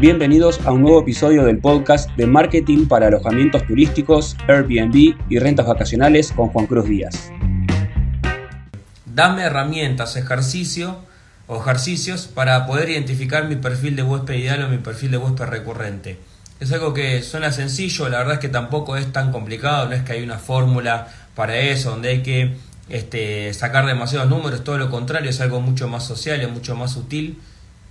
Bienvenidos a un nuevo episodio del podcast de marketing para alojamientos turísticos, Airbnb y rentas vacacionales con Juan Cruz Díaz. Dame herramientas, ejercicio o ejercicios para poder identificar mi perfil de huésped ideal o mi perfil de huésped recurrente. Es algo que suena sencillo, la verdad es que tampoco es tan complicado, no es que hay una fórmula para eso, donde hay que este, sacar demasiados números, todo lo contrario, es algo mucho más social, es mucho más sutil,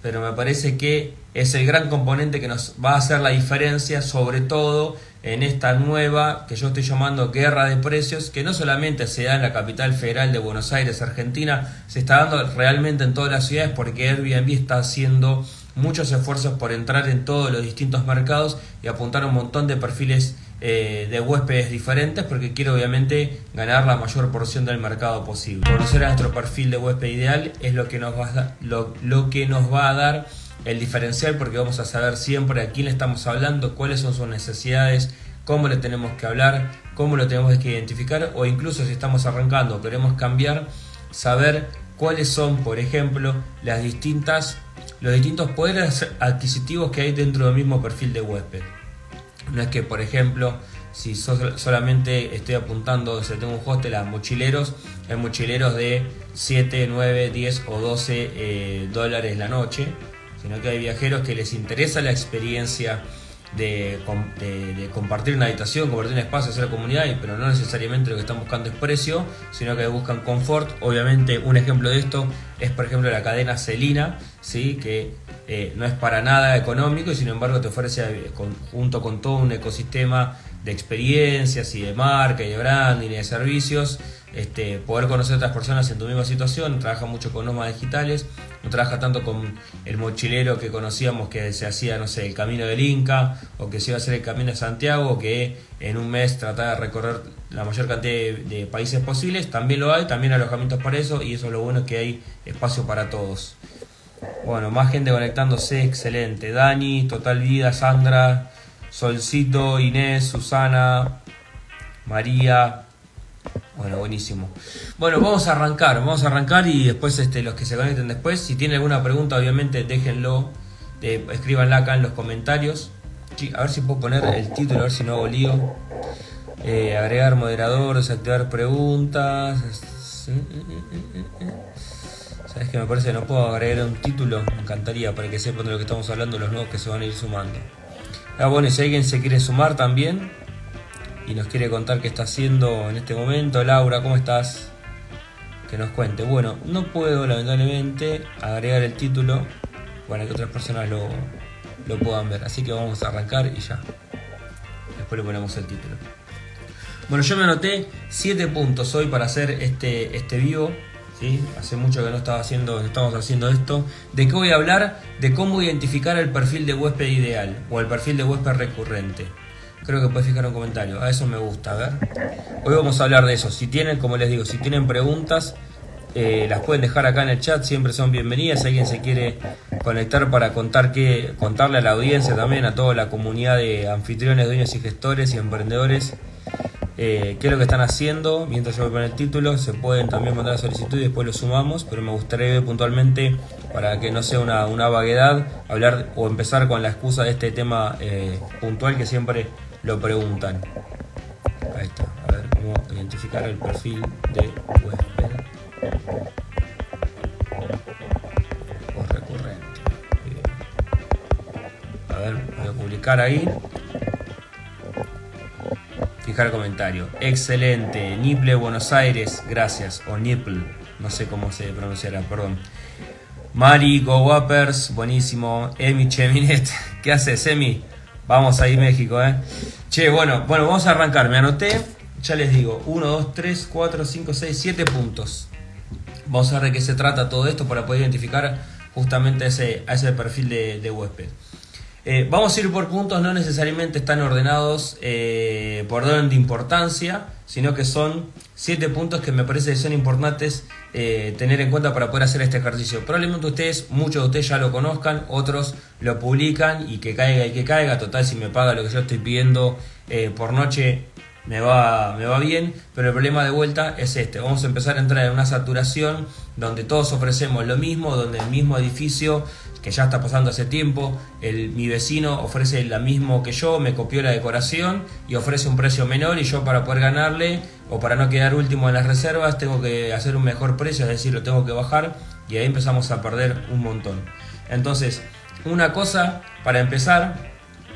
pero me parece que es el gran componente que nos va a hacer la diferencia, sobre todo en esta nueva, que yo estoy llamando guerra de precios, que no solamente se da en la capital federal de Buenos Aires, Argentina, se está dando realmente en todas las ciudades porque Airbnb está haciendo muchos esfuerzos por entrar en todos los distintos mercados y apuntar un montón de perfiles eh, de huéspedes diferentes porque quiero obviamente ganar la mayor porción del mercado posible. Conocer a nuestro perfil de huésped ideal es lo que nos va a, lo, lo que nos va a dar el diferencial porque vamos a saber siempre a quién le estamos hablando, cuáles son sus necesidades, cómo le tenemos que hablar, cómo lo tenemos que identificar o incluso si estamos arrancando o queremos cambiar, saber cuáles son, por ejemplo, las distintas los distintos poderes adquisitivos que hay dentro del mismo perfil de huésped. No es que, por ejemplo, si solamente estoy apuntando, si tengo un hostel a mochileros, hay mochileros de 7, 9, 10 o 12 eh, dólares la noche, sino que hay viajeros que les interesa la experiencia de, compartir una habitación, compartir un espacio, hacer comunidad, pero no necesariamente lo que están buscando es precio, sino que buscan confort. Obviamente un ejemplo de esto es por ejemplo la cadena Celina, ¿sí? que eh, no es para nada económico y sin embargo te ofrece eh, junto con todo un ecosistema de experiencias y de marca y de branding y de servicios, este, poder conocer a otras personas en tu misma situación, trabaja mucho con nómadas digitales, no trabaja tanto con el mochilero que conocíamos que se hacía, no sé, el camino del Inca, o que se iba a hacer el camino de Santiago, que en un mes trataba de recorrer la mayor cantidad de, países posibles, también lo hay, también alojamientos para eso, y eso es lo bueno que hay espacio para todos. Bueno, más gente conectándose, excelente. Dani, Total Vida, Sandra, Solcito, Inés, Susana, María. Bueno, buenísimo. Bueno, vamos a arrancar, vamos a arrancar y después este, los que se conecten después, si tienen alguna pregunta, obviamente déjenlo, eh, escríbanla acá en los comentarios. A ver si puedo poner el título, a ver si no hago lío. Eh, agregar moderador, desactivar preguntas. Sabes que me parece que no puedo agregar un título, me encantaría para que sepan de lo que estamos hablando los nuevos que se van a ir sumando. Ah, bueno, si alguien se quiere sumar también y nos quiere contar qué está haciendo en este momento, Laura, ¿cómo estás? Que nos cuente. Bueno, no puedo lamentablemente agregar el título para que otras personas lo, lo puedan ver. Así que vamos a arrancar y ya. Después le ponemos el título. Bueno, yo me anoté 7 puntos hoy para hacer este, este vivo. ¿Sí? Hace mucho que no estaba haciendo, estamos haciendo esto. ¿De qué voy a hablar? De cómo identificar el perfil de huésped ideal o el perfil de huésped recurrente. Creo que puedes fijar un comentario. A eso me gusta, a ver. Hoy vamos a hablar de eso. Si tienen, como les digo, si tienen preguntas, eh, las pueden dejar acá en el chat, siempre son bienvenidas. Si alguien se quiere conectar para contar que, contarle a la audiencia también, a toda la comunidad de anfitriones, dueños y gestores y emprendedores, eh, qué es lo que están haciendo. Mientras yo voy con el título, se pueden también mandar solicitud y después lo sumamos, pero me gustaría puntualmente, para que no sea una, una vaguedad, hablar o empezar con la excusa de este tema eh, puntual que siempre lo preguntan. Ahí está, a ver cómo identificar el perfil de huésped o recurrente. A ver, voy a publicar ahí fijar comentario. Excelente. Nipple Buenos Aires, gracias. O Nipple, no sé cómo se pronunciará, perdón. Mari, Go Whoppers, buenísimo. Emi Cheminet, ¿qué haces, Emi? Vamos ahí, México, ¿eh? Che, bueno, bueno, vamos a arrancar. Me anoté, ya les digo, 1, 2, 3, 4, 5, 6, 7 puntos. Vamos a ver de qué se trata todo esto para poder identificar justamente ese, a ese perfil de, de huésped. Eh, vamos a ir por puntos, no necesariamente están ordenados eh, por orden de importancia, sino que son siete puntos que me parece que son importantes eh, tener en cuenta para poder hacer este ejercicio. Probablemente ustedes, muchos de ustedes ya lo conozcan, otros lo publican y que caiga y que caiga. Total, si me paga lo que yo estoy pidiendo por noche, me va, me va bien, pero el problema de vuelta es este. Vamos a empezar a entrar en una saturación donde todos ofrecemos lo mismo, donde el mismo edificio, que ya está pasando hace tiempo, el, mi vecino ofrece lo mismo que yo, me copió la decoración y ofrece un precio menor y yo para poder ganarle o para no quedar último en las reservas tengo que hacer un mejor precio, es decir, lo tengo que bajar y ahí empezamos a perder un montón. Entonces, una cosa para empezar,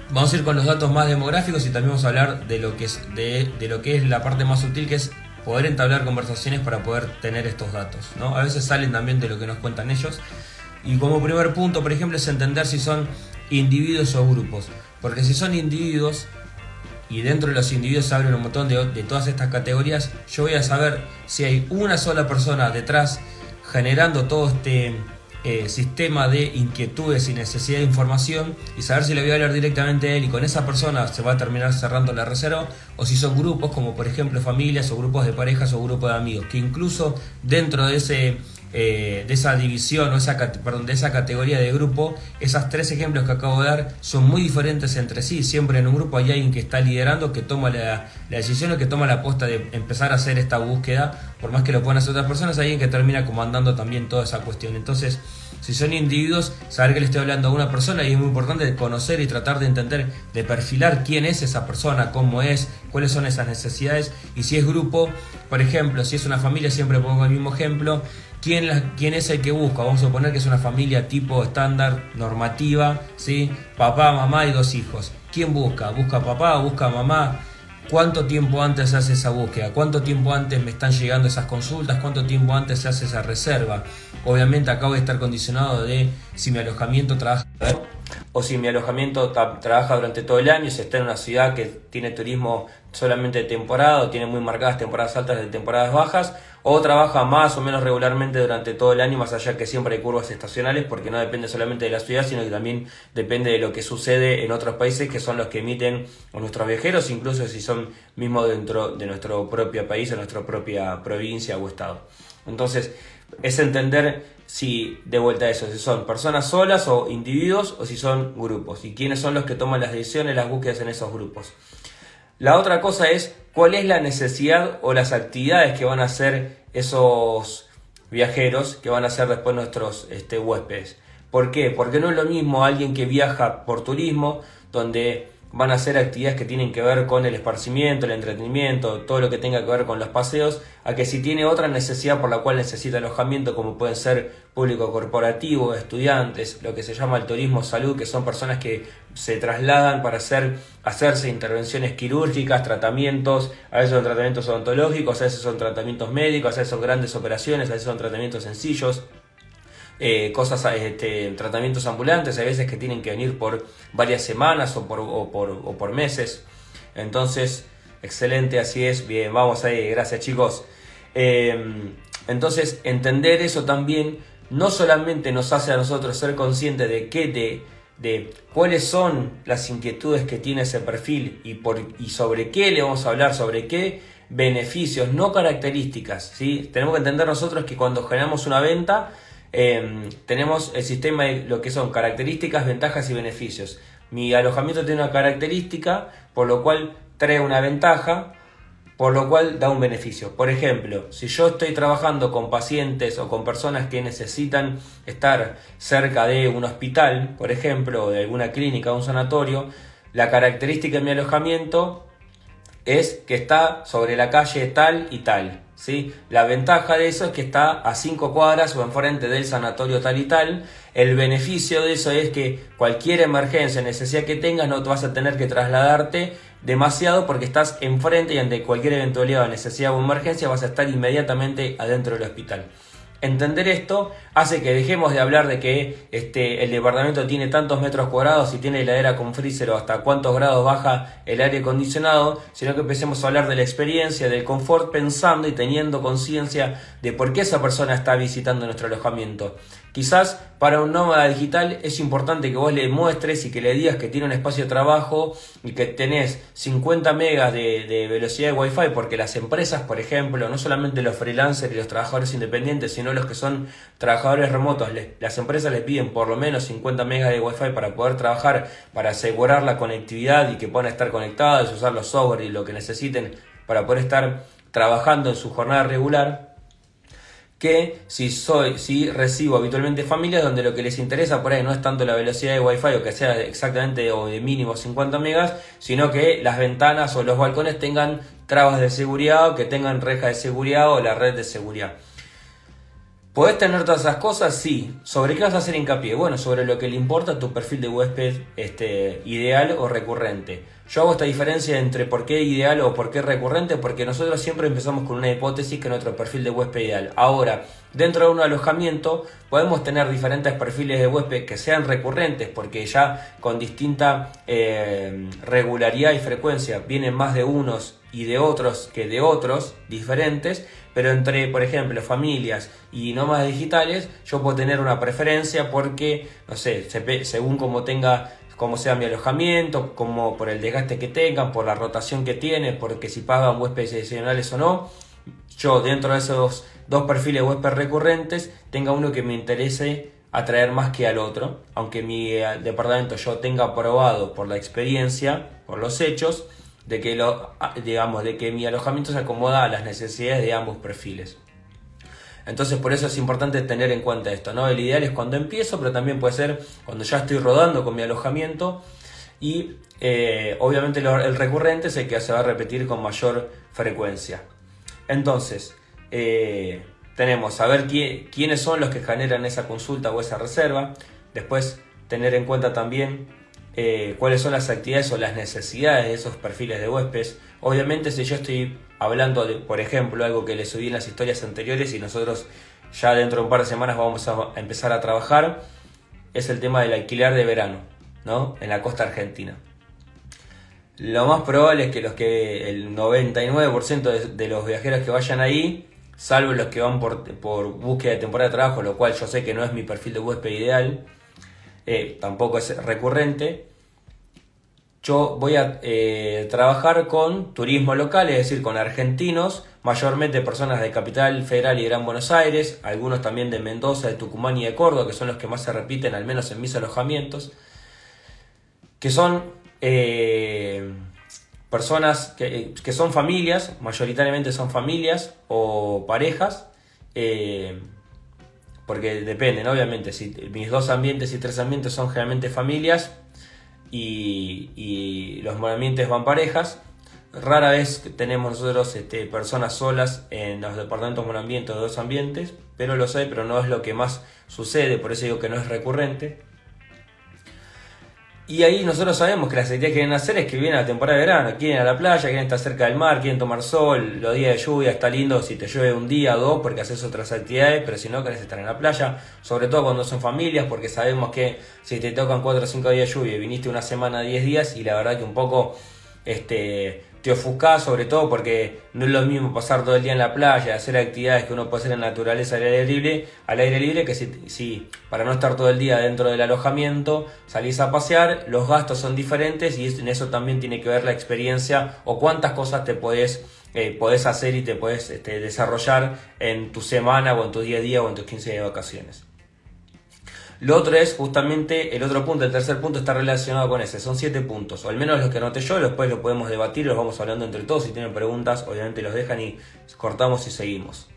vamos a ir con los datos más demográficos y también vamos a hablar de lo que es, de, lo que es la parte más sutil que es poder entablar conversaciones para poder tener estos datos. ¿no? A veces salen también de lo que nos cuentan ellos. Y como primer punto, por ejemplo, es entender si son individuos o grupos. Porque si son individuos, y dentro de los individuos se abren un montón de, de todas estas categorías, yo voy a saber si hay una sola persona detrás generando todo este eh, sistema de inquietudes y necesidad de información y saber si le voy a hablar directamente a él y con esa persona se va a terminar cerrando la reserva o si son grupos como por ejemplo familias o grupos de parejas o grupos de amigos que incluso dentro de ese eh, de esa división o esa, de esa categoría de grupo, esas tres ejemplos que acabo de dar son muy diferentes entre sí. Siempre en un grupo hay alguien que está liderando, que toma la, decisión o que toma la aposta de empezar a hacer esta búsqueda, por más que lo puedan hacer otras personas, hay alguien que termina comandando también toda esa cuestión. Entonces, si son individuos, saber que le estoy hablando a una persona y es muy importante conocer y tratar de entender, de perfilar quién es esa persona, cómo es, cuáles son esas necesidades. Y si es grupo, por ejemplo, si es una familia, siempre pongo el mismo ejemplo, ¿Quién, ¿Quién, es el que busca? Vamos a suponer que es una familia tipo estándar, normativa, ¿sí? Papá, mamá y dos hijos. ¿Quién busca? ¿Busca papá? ¿Busca mamá? ¿Cuánto tiempo antes hace esa búsqueda? ¿Cuánto tiempo antes me están llegando esas consultas? ¿Cuánto tiempo antes se hace esa reserva? Obviamente acá voy a estar condicionado de si mi alojamiento trabaja o si mi alojamiento trabaja durante todo el año, si está en una ciudad que tiene turismo solamente de temporada o tiene muy marcadas temporadas altas de temporadas bajas, o trabaja más o menos regularmente durante todo el año, más allá que siempre hay curvas estacionales, porque no depende solamente de la ciudad, sino que también depende de lo que sucede en otros países que son los que emiten nuestros viajeros, incluso si son mismos dentro de nuestro propio país o nuestra propia provincia o estado. Entonces, es entender si, de vuelta a eso, si son personas solas o individuos o si son grupos y quiénes son los que toman las decisiones, las búsquedas en esos grupos. La otra cosa es cuál es la necesidad o las actividades que van a hacer esos viajeros, que van a hacer después nuestros este, huéspedes. ¿Por qué? Porque no es lo mismo alguien que viaja por turismo, donde van a hacer actividades que tienen que ver con el esparcimiento, el entretenimiento, todo lo que tenga que ver con los paseos, a que si tiene otra necesidad por la cual necesita alojamiento, como pueden ser público corporativo, estudiantes, lo que se llama el turismo salud, que son personas que se trasladan para hacer, hacerse intervenciones quirúrgicas, tratamientos, a veces son tratamientos odontológicos, a veces son tratamientos médicos, a veces son grandes operaciones, a veces son tratamientos sencillos. Eh, cosas, este, tratamientos ambulantes, hay veces que tienen que venir por varias semanas o por, o por, o por meses. Entonces, excelente, así es, bien, vamos ahí, gracias chicos. Em, entonces, entender eso también no solamente nos hace a nosotros ser conscientes de qué de, de cuáles son las inquietudes que tiene ese perfil y, por, y sobre qué le vamos a hablar, sobre qué beneficios, no características. ¿sí? Tenemos que entender nosotros que cuando generamos una venta, Em, tenemos el sistema de lo que son características, ventajas y beneficios. Mi alojamiento tiene una característica, por lo cual trae una ventaja, por lo cual da un beneficio. Por ejemplo, si yo estoy trabajando con pacientes o con personas que necesitan estar cerca de un hospital, por ejemplo, o de alguna clínica o un sanatorio, la característica de mi alojamiento es que está sobre la calle tal y tal. La ventaja de eso es que está a 5 cuadras o enfrente del sanatorio tal y tal. El beneficio de eso es que cualquier emergencia, necesidad que tengas, no te vas a tener que trasladarte demasiado porque estás enfrente y ante cualquier eventualidad, necesidad o emergencia vas a estar inmediatamente adentro del hospital. Entender esto hace que dejemos de hablar de que este, el departamento tiene tantos metros cuadrados y tiene heladera con freezer o hasta cuántos grados baja el aire acondicionado, sino que empecemos a hablar de la experiencia, del confort, pensando y teniendo conciencia de por qué esa persona está visitando nuestro alojamiento. Quizás para un nómada digital es importante que vos le muestres y que le digas que tiene un espacio de trabajo y que tenés 50 megas de, velocidad de Wi-Fi, porque las empresas, por ejemplo, no solamente los freelancers y los trabajadores independientes, sino los que son trabajadores remotos, las empresas les piden por lo menos 50 megas de Wi-Fi para poder trabajar, para asegurar la conectividad y que puedan estar conectados, usar los software y lo que necesiten para poder estar trabajando en su jornada regular que si soy, si recibo habitualmente familias donde lo que les interesa por ahí no es tanto la velocidad de wifi o que sea exactamente o de mínimo 50 megas, sino que las ventanas o los balcones tengan trabas de seguridad o que tengan rejas de seguridad o la red de seguridad. ¿Podés tener todas esas cosas? Sí. ¿Sobre qué vas a hacer hincapié? Bueno, sobre lo que le importa tu perfil de huésped este, ideal o recurrente. Yo hago esta diferencia entre por qué ideal o por qué recurrente, porque nosotros siempre empezamos con una hipótesis que es nuestro perfil de huésped ideal. Ahora, dentro de un alojamiento podemos tener diferentes perfiles de huésped que sean recurrentes, porque ya con distinta eh, regularidad y frecuencia vienen más de unos y de otros que de otros diferentes, pero entre, por ejemplo, familias y nómadas digitales, yo puedo tener una preferencia porque, no sé, según como tenga, como sea mi alojamiento, como por el desgaste que tengan, por la rotación que tiene, porque si pagan huéspedes adicionales o no, yo dentro de esos dos perfiles huésped recurrentes tenga uno que me interese atraer más que al otro, aunque mi eh, departamento yo tenga probado por la experiencia, por los hechos, de que, lo, ah, digamos, de que mi alojamiento se acomoda a las necesidades de ambos perfiles. Entonces por eso es importante tener en cuenta esto, ¿no? El ideal es cuando empiezo, pero también puede ser cuando ya estoy rodando con mi alojamiento y eh, obviamente el recurrente es el que se va a repetir con mayor frecuencia. Entonces, eh, tenemos saber quiénes son los que generan esa consulta o esa reserva, después tener en cuenta también eh, cuáles son las actividades o las necesidades de esos perfiles de huéspedes. Obviamente si yo estoy hablando por ejemplo, algo que les subí en las historias anteriores y nosotros ya dentro de un par de semanas vamos a empezar a trabajar, es el tema del alquiler de verano, ¿no? En la costa argentina. Lo más probable es que los que el 99% de, los viajeros que vayan ahí, salvo los que van por, por búsqueda de temporada de trabajo, lo cual yo sé que no es mi perfil de huésped ideal, eh, tampoco es recurrente. Yo voy a eh, trabajar con turismo local, es decir, con argentinos, mayormente personas de Capital Federal y Gran Buenos Aires, algunos también de Mendoza, de Tucumán y de Córdoba, que son los que más se repiten, al menos en mis alojamientos, que son eh, personas que, son familias, mayoritariamente son familias o parejas, porque dependen, obviamente, si mis dos ambientes y tres ambientes son generalmente familias y, los ambientes van parejas, rara vez tenemos nosotros este, personas solas en los departamentos monoambientes de dos ambientes, pero lo sé, pero no es lo que más sucede, por eso digo que no es recurrente. Y ahí nosotros sabemos que las actividades que quieren hacer es que vienen a la temporada de verano, quieren a la playa, quieren estar cerca del mar, quieren tomar sol, los días de lluvia está lindo si te llueve un día o dos porque haces otras actividades, pero si no querés estar en la playa, sobre todo cuando son familias, porque sabemos que si te tocan 4 o 5 días de lluvia viniste una semana, 10 días y la verdad que un poco este te ofuscás sobre todo porque no es lo mismo pasar todo el día en la playa, hacer actividades que uno puede hacer en naturaleza al aire libre, al aire libre que si, si, para no estar todo el día dentro del alojamiento salís a pasear, los gastos son diferentes y en eso también tiene que ver la experiencia o cuántas cosas te podés, eh, podés hacer y te podés este, desarrollar en tu semana o en tu día a día o en tus 15 días de vacaciones. Lo otro es justamente el otro punto, el tercer punto está relacionado con ese. Son siete puntos, o al menos los que anoté yo, después lo podemos debatir, los vamos hablando entre todos. Si tienen preguntas, obviamente los dejan y cortamos y seguimos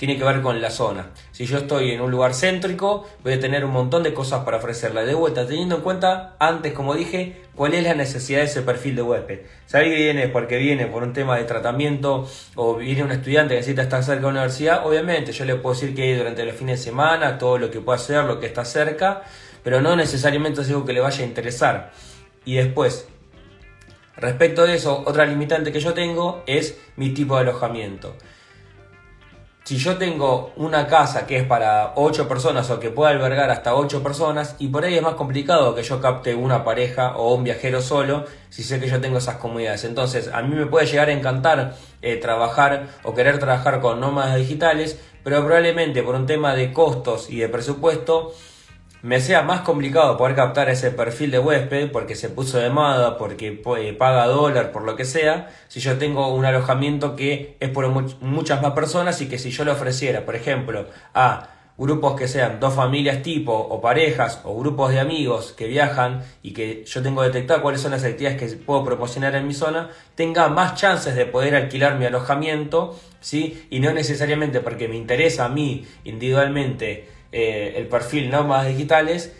tiene que ver con la zona. Si yo estoy en un lugar céntrico, voy a tener un montón de cosas para ofrecerle de vuelta, teniendo en cuenta, antes como dije, cuál es la necesidad de ese perfil de huésped. Si alguien viene porque viene por un tema de tratamiento o viene un estudiante que necesita estar cerca de una universidad, obviamente yo le puedo decir que durante los fines de semana, todo lo que pueda hacer, lo que está cerca, pero no necesariamente es algo que le vaya a interesar. Y después, respecto de eso, otra limitante que yo tengo es mi tipo de alojamiento si yo tengo una casa que es para 8 personas o que pueda albergar hasta 8 personas, y por ahí es más complicado que yo capte una pareja o un viajero solo, si sé que yo tengo esas comunidades. Entonces, a mí me puede llegar a encantar eh, trabajar o querer trabajar con nómadas digitales, pero probablemente por un tema de costos y de presupuesto, me sea más complicado poder captar ese perfil de huésped porque se puso de moda, porque eh, paga dólar, por lo que sea, si yo tengo un alojamiento que es por muchas más personas y que si yo le ofreciera, por ejemplo, a grupos que sean dos familias tipo o parejas o grupos de amigos que viajan y que yo tengo detectado cuáles son las actividades que puedo proporcionar en mi zona, tenga más chances de poder alquilar mi alojamiento, ¿sí? Y no necesariamente porque me interesa a mí individualmente eh, el perfil nómadas digitales,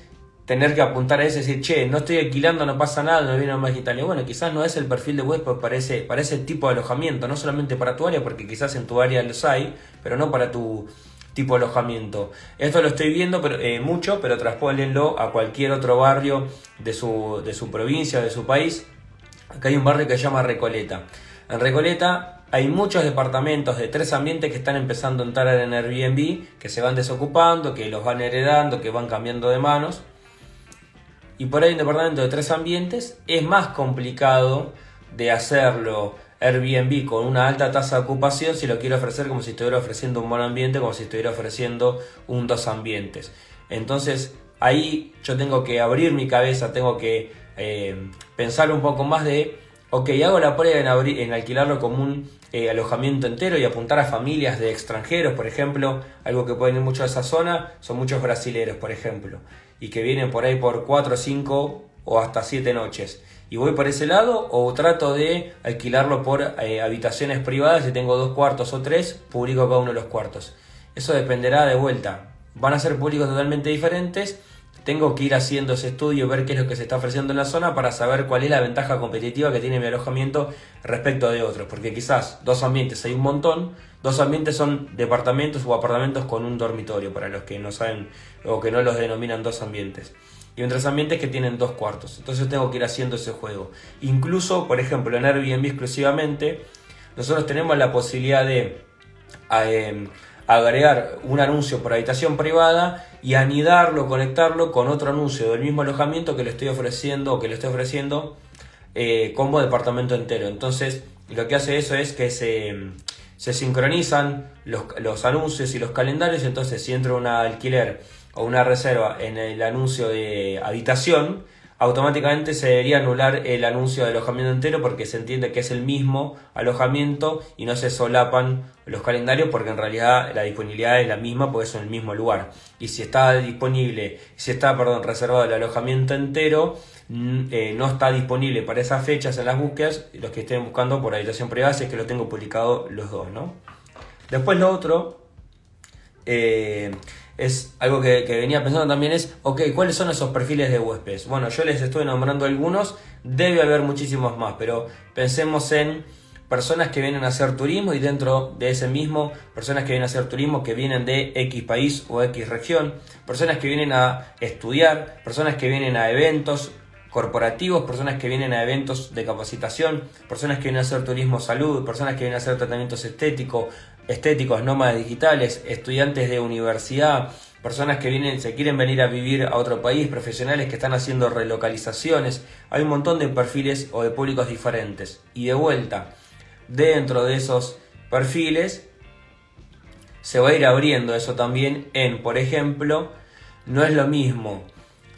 tener que apuntar a ese y decir, che, no estoy alquilando, no pasa nada, no viene más digitales. Bueno, quizás no es el perfil de web para ese, para tipo de alojamiento, no solamente para tu área, porque quizás en tu área los hay, pero no para tu tipo de alojamiento. Esto lo estoy viendo pero, eh, mucho, pero traspólenlo a cualquier otro barrio de su, de su provincia, de su país. Acá hay un barrio que se llama Recoleta. En Recoleta hay muchos departamentos de tres ambientes que están empezando a entrar en Airbnb, que se van desocupando, que los van heredando, que van cambiando de manos. Y por ahí un departamento de tres ambientes es más complicado de hacerlo Airbnb con una alta tasa de ocupación si lo quiero ofrecer como si estuviera ofreciendo un buen ambiente, como si estuviera ofreciendo un dos ambientes. Entonces ahí yo tengo que abrir mi cabeza, tengo que eh, pensar un poco más de, ok, hago la prueba en, en alquilarlo como un eh, alojamiento entero y apuntar a familias de extranjeros, por ejemplo, algo que pueden ir mucho a esa zona, son muchos brasileros, por ejemplo, y que vienen por ahí por 4, 5 o hasta 7 noches y voy por ese lado o trato de alquilarlo por eh, habitaciones privadas, si tengo dos cuartos o tres, publico cada uno de los cuartos. Eso dependerá de vuelta. Van a ser públicos totalmente diferentes. Tengo que ir haciendo ese estudio, ver qué es lo que se está ofreciendo en la zona para saber cuál es la ventaja competitiva que tiene mi alojamiento respecto de otros. Porque quizás dos ambientes hay un montón, dos ambientes son departamentos o apartamentos con un dormitorio, para los que no saben o que no los denominan dos ambientes y otros ambientes que tienen dos cuartos. Entonces tengo que ir haciendo ese juego. Incluso, por ejemplo, en Airbnb exclusivamente, nosotros tenemos la posibilidad de em, agregar un anuncio por habitación privada y anidarlo, conectarlo con otro anuncio del mismo alojamiento que le estoy ofreciendo que le estoy ofreciendo eh, como departamento entero. Entonces, lo que hace eso es que se, se sincronizan los, los anuncios y los calendarios. Entonces, si entra un alquiler o una reserva en el anuncio de habitación, automáticamente se debería anular el anuncio de alojamiento entero porque se entiende que es el mismo alojamiento y no se solapan los calendarios porque en realidad la disponibilidad es la misma porque es en el mismo lugar. Y si está disponible, si está, perdón, reservado el alojamiento entero, eh, no está disponible para esas fechas en las búsquedas, los que estén buscando por habitación privada, si es que lo tengo publicado los dos, ¿no? Después lo otro, eh, es algo que, venía pensando también es, ok, ¿cuáles son esos perfiles de huéspedes? Bueno, yo les estoy nombrando algunos, debe haber muchísimos más, pero pensemos en personas que vienen a hacer turismo y dentro de ese mismo, personas que vienen a hacer turismo que vienen de X país o X región, personas que vienen a estudiar, personas que vienen a eventos corporativos, personas que vienen a eventos de capacitación, personas que vienen a hacer turismo salud, personas que vienen a hacer tratamientos estéticos, estéticos, nómadas digitales, estudiantes de universidad, personas que vienen, se quieren venir a vivir a otro país, profesionales que están haciendo relocalizaciones. Hay un montón de perfiles o de públicos diferentes. Y de vuelta, dentro de esos perfiles se va a ir abriendo eso también en, por ejemplo, no es lo mismo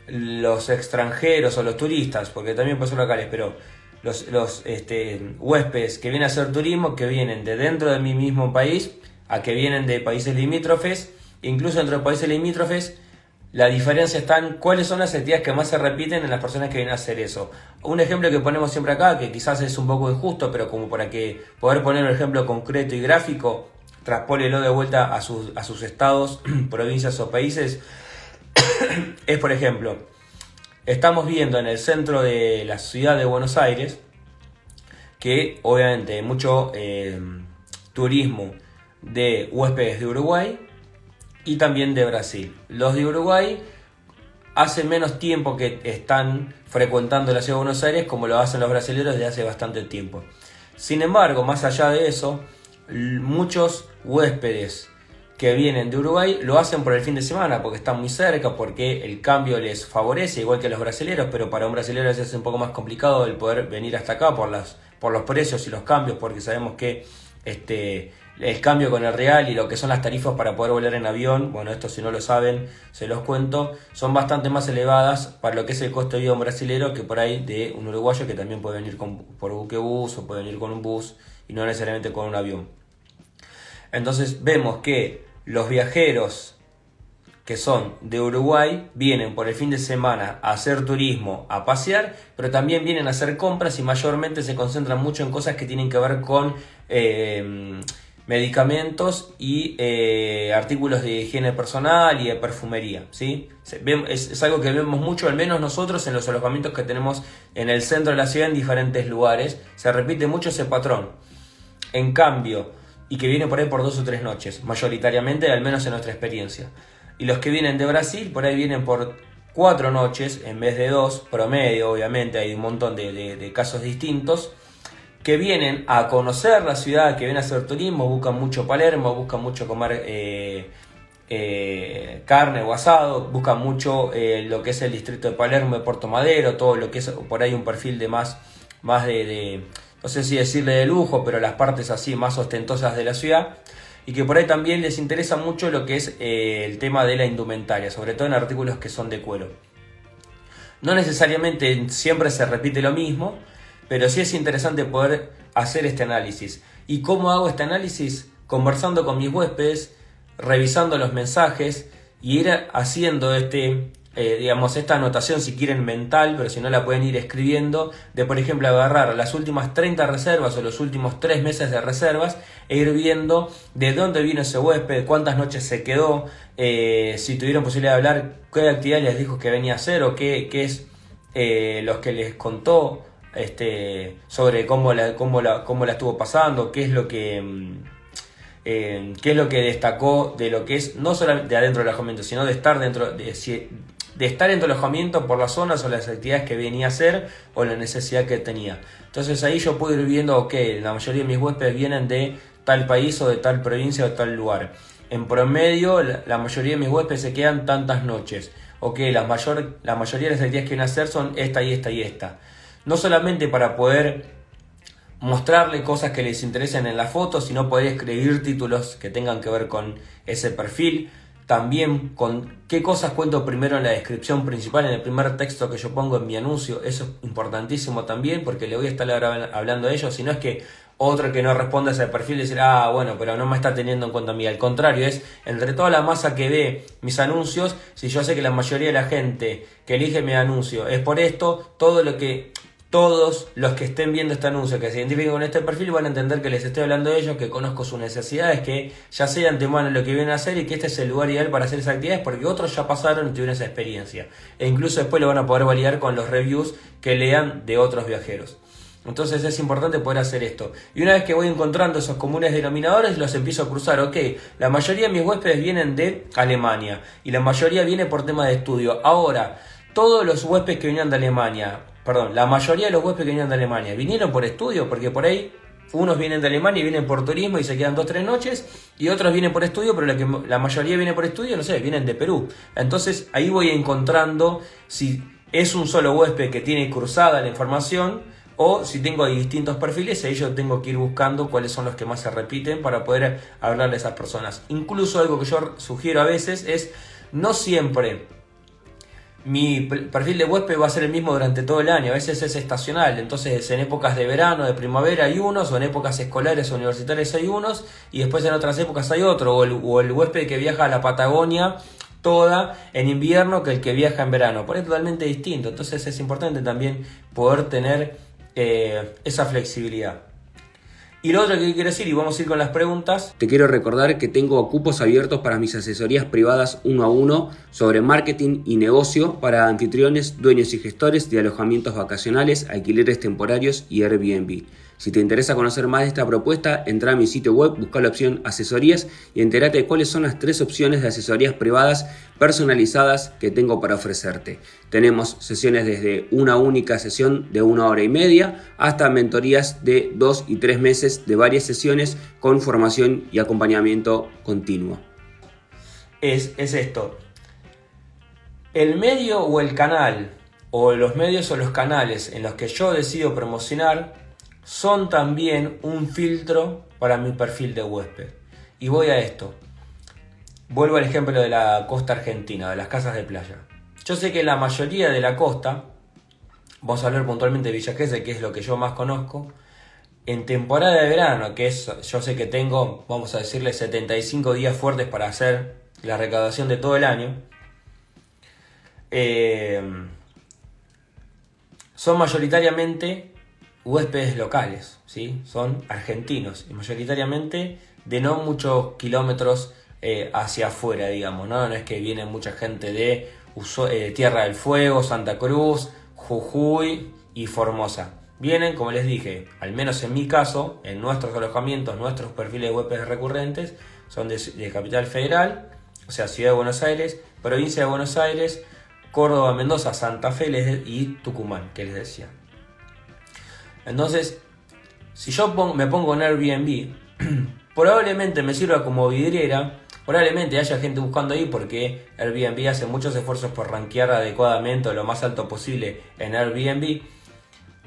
los extranjeros o los turistas, porque también puede ser locales, pero los, los este, huéspedes que vienen a hacer turismo, que vienen de dentro de mi mismo país, a que vienen de países limítrofes, incluso dentro de países limítrofes, la diferencia está en cuáles son las actividades que más se repiten en las personas que vienen a hacer eso. Un ejemplo que ponemos siempre acá, que quizás es un poco injusto, pero como para que poder poner un ejemplo concreto y gráfico, traspólelo de vuelta a sus, a sus estados, provincias o países, es por ejemplo, Estamos viendo en el centro de la ciudad de Buenos Aires que obviamente hay mucho eh, turismo de huéspedes de Uruguay y también de Brasil. Los de Uruguay hace menos tiempo que están frecuentando la ciudad de Buenos Aires como lo hacen los brasileños desde hace bastante tiempo. Sin embargo, más allá de eso, muchos huéspedes que vienen de Uruguay lo hacen por el fin de semana porque están muy cerca, porque el cambio les favorece, igual que a los brasileños, pero para un brasileño es un poco más complicado el poder venir hasta acá por, las, por los precios y los cambios, porque sabemos que este, el cambio con el real y lo que son las tarifas para poder volar en avión, bueno, esto si no lo saben, se los cuento, son bastante más elevadas para lo que es el costo de vida de un brasilero que por ahí de un uruguayo que también puede venir con, por buquebús o puede venir con un bus y no necesariamente con un avión. Entonces vemos que los viajeros que son de Uruguay, vienen por el fin de semana a hacer turismo, a pasear, pero también vienen a hacer compras y mayormente se concentran mucho en cosas que tienen que ver con eh, medicamentos y eh, artículos de higiene personal y de perfumería. ¿sí? Es, es, algo que vemos mucho, al menos nosotros, en los alojamientos que tenemos en el centro de la ciudad, en diferentes lugares. Se repite mucho ese patrón. En cambio, y que viene por ahí por dos o tres noches, mayoritariamente, al menos en nuestra experiencia. Y los que vienen de Brasil, por ahí vienen por cuatro noches en vez de dos, promedio, obviamente, hay un montón de, casos distintos, que vienen a conocer la ciudad, que vienen a hacer turismo, buscan mucho Palermo, buscan mucho comer eh, eh, carne o asado, buscan mucho eh, lo que es el distrito de Palermo, de Puerto Madero, todo lo que es por ahí un perfil de más, más de, no sé si decirle de lujo, pero las partes así más ostentosas de la ciudad y que por ahí también les interesa mucho lo que es eh, el tema de la indumentaria, sobre todo en artículos que son de cuero. No necesariamente siempre se repite lo mismo, pero sí es interesante poder hacer este análisis. ¿Y cómo hago este análisis? Conversando con mis huéspedes, revisando los mensajes y ir haciendo este eh, digamos, esta anotación si quieren mental, pero si no la pueden ir escribiendo, de por ejemplo agarrar las últimas 30 reservas o los últimos 3 meses de reservas e ir viendo de dónde vino ese huésped, cuántas noches se quedó, eh, si tuvieron posibilidad de hablar, qué actividad les dijo que venía a hacer o qué, qué es eh, los que les contó este, sobre cómo la, cómo, la, cómo la estuvo pasando, qué es lo que... Mm, qué es lo que destacó de lo que es no solamente de adentro del alojamiento, sino de estar dentro de, de estar en tu alojamiento por las zonas o las actividades que venía a hacer o la necesidad que tenía. Entonces ahí yo puedo ir viendo, ok, la mayoría de mis huéspedes vienen de tal país o de tal provincia o tal lugar. En promedio, la, mayoría de mis huéspedes se quedan tantas noches. Ok, la, mayor, la mayoría de las actividades que vienen a hacer son esta y esta y esta. No solamente para poder mostrarle cosas que les interesen en la foto, sino poder escribir títulos que tengan que ver con ese perfil también con qué cosas cuento primero en la descripción principal, en el primer texto que yo pongo en mi anuncio. Eso es importantísimo también porque le voy a estar hablando de ello. Si no es que otro que no responde a ese perfil decir, ah, bueno, pero no me está teniendo en cuenta a mí. Al contrario, es entre toda la masa que ve mis anuncios, si yo sé que la mayoría de la gente que elige mi anuncio es por esto, todo lo que todos los que estén viendo este anuncio, que se identifiquen con este perfil, van a entender que les estoy hablando de ellos, que conozco sus necesidades, que ya sé de antemano lo que vienen a hacer y que este es el lugar ideal para hacer esas actividades porque otros ya pasaron y tuvieron esa experiencia. E incluso después lo van a poder validar con los reviews que lean de otros viajeros. Entonces es importante poder hacer esto. Y una vez que voy encontrando esos comunes denominadores, los empiezo a cruzar. Ok, la mayoría de mis huéspedes vienen de Alemania y la mayoría viene por tema de estudio. Ahora, todos los huéspedes que vienen de Alemania, perdón, la mayoría de los huéspedes que vinieron de Alemania vinieron por estudio, porque por ahí unos vienen de Alemania y vienen por turismo y se quedan dos o tres noches, y otros vienen por estudio, pero la, mayoría viene por estudio, no sé, vienen de Perú. Entonces ahí voy encontrando si es un solo huésped que tiene cruzada la información o si tengo distintos perfiles, ahí yo tengo que ir buscando cuáles son los que más se repiten para poder hablarle a esas personas. Incluso algo que yo sugiero a veces es no siempre mi perfil de huésped va a ser el mismo durante todo el año, a veces es estacional, entonces en épocas de verano, de primavera hay unos, o en épocas escolares o universitarias hay unos, y después en otras épocas hay otro, o el, huésped que viaja a la Patagonia toda en invierno que el que viaja en verano, por es totalmente distinto, entonces es importante también poder tener eh, esa flexibilidad. Y lo otro que quiero decir, y vamos a ir con las preguntas. Te quiero recordar que tengo cupos abiertos para mis asesorías privadas uno a uno sobre marketing y negocio para anfitriones, dueños y gestores de alojamientos vacacionales, alquileres temporarios y Airbnb. Si te interesa conocer más de esta propuesta, entra a mi sitio web, busca la opción asesorías y entérate de cuáles son las tres opciones de asesorías privadas personalizadas que tengo para ofrecerte. Tenemos sesiones desde una única sesión de una hora y media hasta mentorías de dos y tres meses de varias sesiones con formación y acompañamiento continuo. Es, es esto. El medio o el canal, o los medios o los canales en los que yo decido promocionar, son también un filtro para mi perfil de huésped. Y voy a esto. Vuelvo al ejemplo de la costa argentina, de las casas de playa. Yo sé que la mayoría de la costa, vamos a hablar puntualmente de Villa que es lo que yo más conozco, en temporada de verano, que es, yo sé que tengo, vamos a decirle, 75 días fuertes para hacer la recaudación de todo el año, eh, son mayoritariamente huéspedes locales, ¿sí? son argentinos y mayoritariamente de no muchos kilómetros eh, hacia afuera, digamos, ¿no? es que viene mucha gente de eh, Tierra del Fuego, Santa Cruz, Jujuy y Formosa. Vienen, como les dije, al menos en mi caso, en nuestros alojamientos, nuestros perfiles de huéspedes recurrentes son de, de Capital Federal, o sea, Ciudad de Buenos Aires, Provincia de Buenos Aires, Córdoba, Mendoza, Santa Fe y Tucumán, que les decía. Entonces, si yo me pongo en Airbnb, probablemente me sirva como vidriera, probablemente haya gente buscando ahí porque Airbnb hace muchos esfuerzos por rankear adecuadamente o lo más alto posible en Airbnb.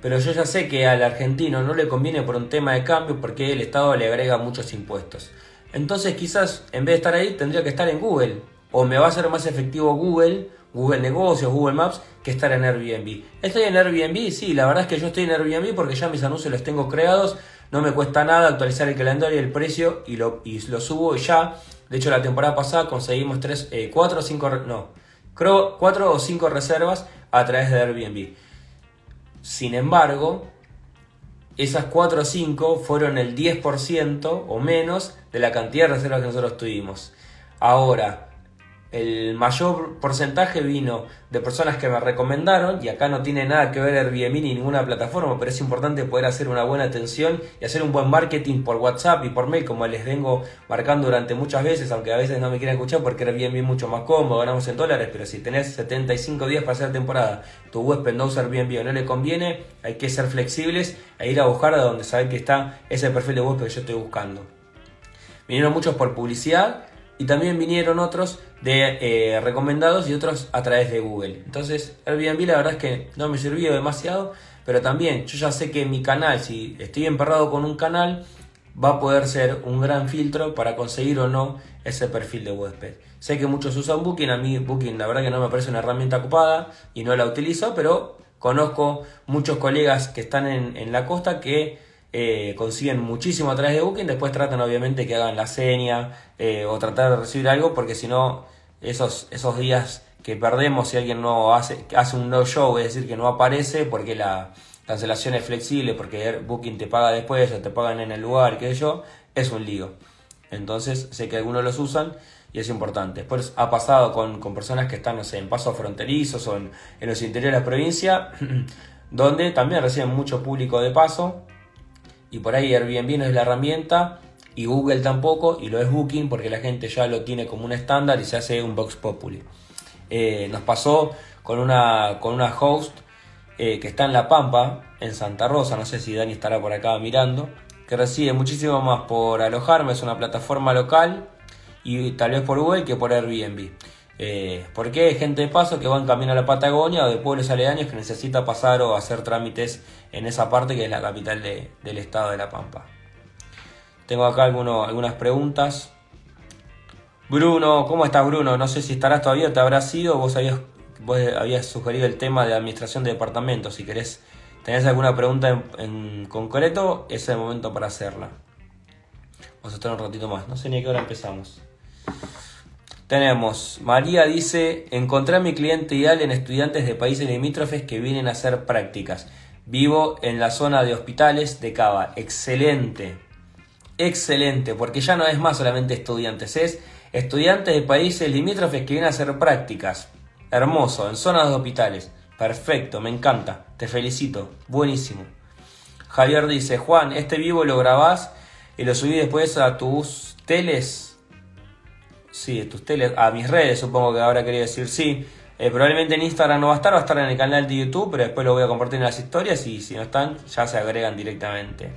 Pero yo ya sé que al argentino no le conviene por un tema de cambio porque el Estado le agrega muchos impuestos. Entonces quizás en vez de estar ahí tendría que estar en Google. O me va a ser más efectivo Google Google Negocios, Google Maps, que estar en Airbnb. ¿Estoy en Airbnb? Sí, la verdad es que yo estoy en Airbnb porque ya mis anuncios los tengo creados, no me cuesta nada actualizar el calendario y el precio y lo, y lo subo ya. De hecho, la temporada pasada conseguimos 3, 4 eh, o 5, no, creo 4 o 5 reservas a través de Airbnb. Sin embargo, esas 4 o 5 fueron el 10% o menos de la cantidad de reservas que nosotros tuvimos. Ahora, el mayor porcentaje vino de personas que me recomendaron, y acá no tiene nada que ver Airbnb ni ninguna plataforma, pero es importante poder hacer una buena atención y hacer un buen marketing por WhatsApp y por mail, como les vengo marcando durante muchas veces, aunque a veces no me quieran escuchar porque Airbnb es mucho más cómodo, ganamos en dólares, pero si tenés 75 días para hacer temporada, tu huésped no usa Airbnb o no le conviene, hay que ser flexibles e ir a buscar a donde saben que está ese perfil de huésped que yo estoy buscando. Vinieron muchos por publicidad y también vinieron otros de eh, recomendados y otros a través de Google. Entonces Airbnb la verdad es que no me sirvió demasiado, pero también yo ya sé que mi canal, si estoy emperrado con un canal, va a poder ser un gran filtro para conseguir o no ese perfil de huésped. Sé que muchos usan Booking, a mí Booking la verdad que no me parece una herramienta ocupada y no la utilizo, pero conozco muchos colegas que están en, en la costa que eh, consiguen muchísimo a través de Booking, después tratan obviamente que hagan la seña eh, o tratar de recibir algo, porque si no, esos, esos días que perdemos si alguien no hace, hace un no show, es decir, que no aparece porque la cancelación es flexible, porque Booking te paga después o te pagan en el lugar, que yo, es un lío. Entonces sé que algunos los usan y es importante. Después ha pasado con, personas que están, no sé, en pasos fronterizos o en, en los interiores de la provincia, donde también reciben mucho público de paso y por ahí Airbnb no es la herramienta y Google tampoco y lo es Booking porque la gente ya lo tiene como un estándar y se hace un box populi. Eh, nos pasó con una, con una host eh, que está en La Pampa, en Santa Rosa, no sé si Dani estará por acá mirando, que recibe muchísimo más por alojarme, es una plataforma local y tal vez por Google que por Airbnb. Eh, porque hay gente de paso que va en camino a la Patagonia o de pueblos aledaños que necesita pasar o hacer trámites en esa parte que es la capital del estado de La Pampa. Tengo acá algunas preguntas. Bruno, ¿cómo estás Bruno? No sé si estarás todavía, te habrás ido, vos habías, sugerido el tema de administración de departamentos, si querés, tenés alguna pregunta en, en concreto, es el momento para hacerla. Vamos a estar un ratito más, no sé ni a qué hora empezamos. Tenemos, María dice, encontré a mi cliente ideal en estudiantes de países limítrofes que vienen a hacer prácticas. Vivo en la zona de hospitales de Cava. Excelente, excelente, porque ya no es más solamente estudiantes, es estudiantes de países limítrofes que vienen a hacer prácticas. Hermoso, en zonas de hospitales. Perfecto, me encanta, te felicito, buenísimo. Javier dice, Juan, este vivo lo grabás y lo subí después a tus teles Sí, tus teles, a mis redes, supongo que ahora quería decir sí. Eh, probablemente en Instagram no va a estar, va a estar en el canal de YouTube, pero después lo voy a compartir en las historias y si no están, ya se agregan directamente.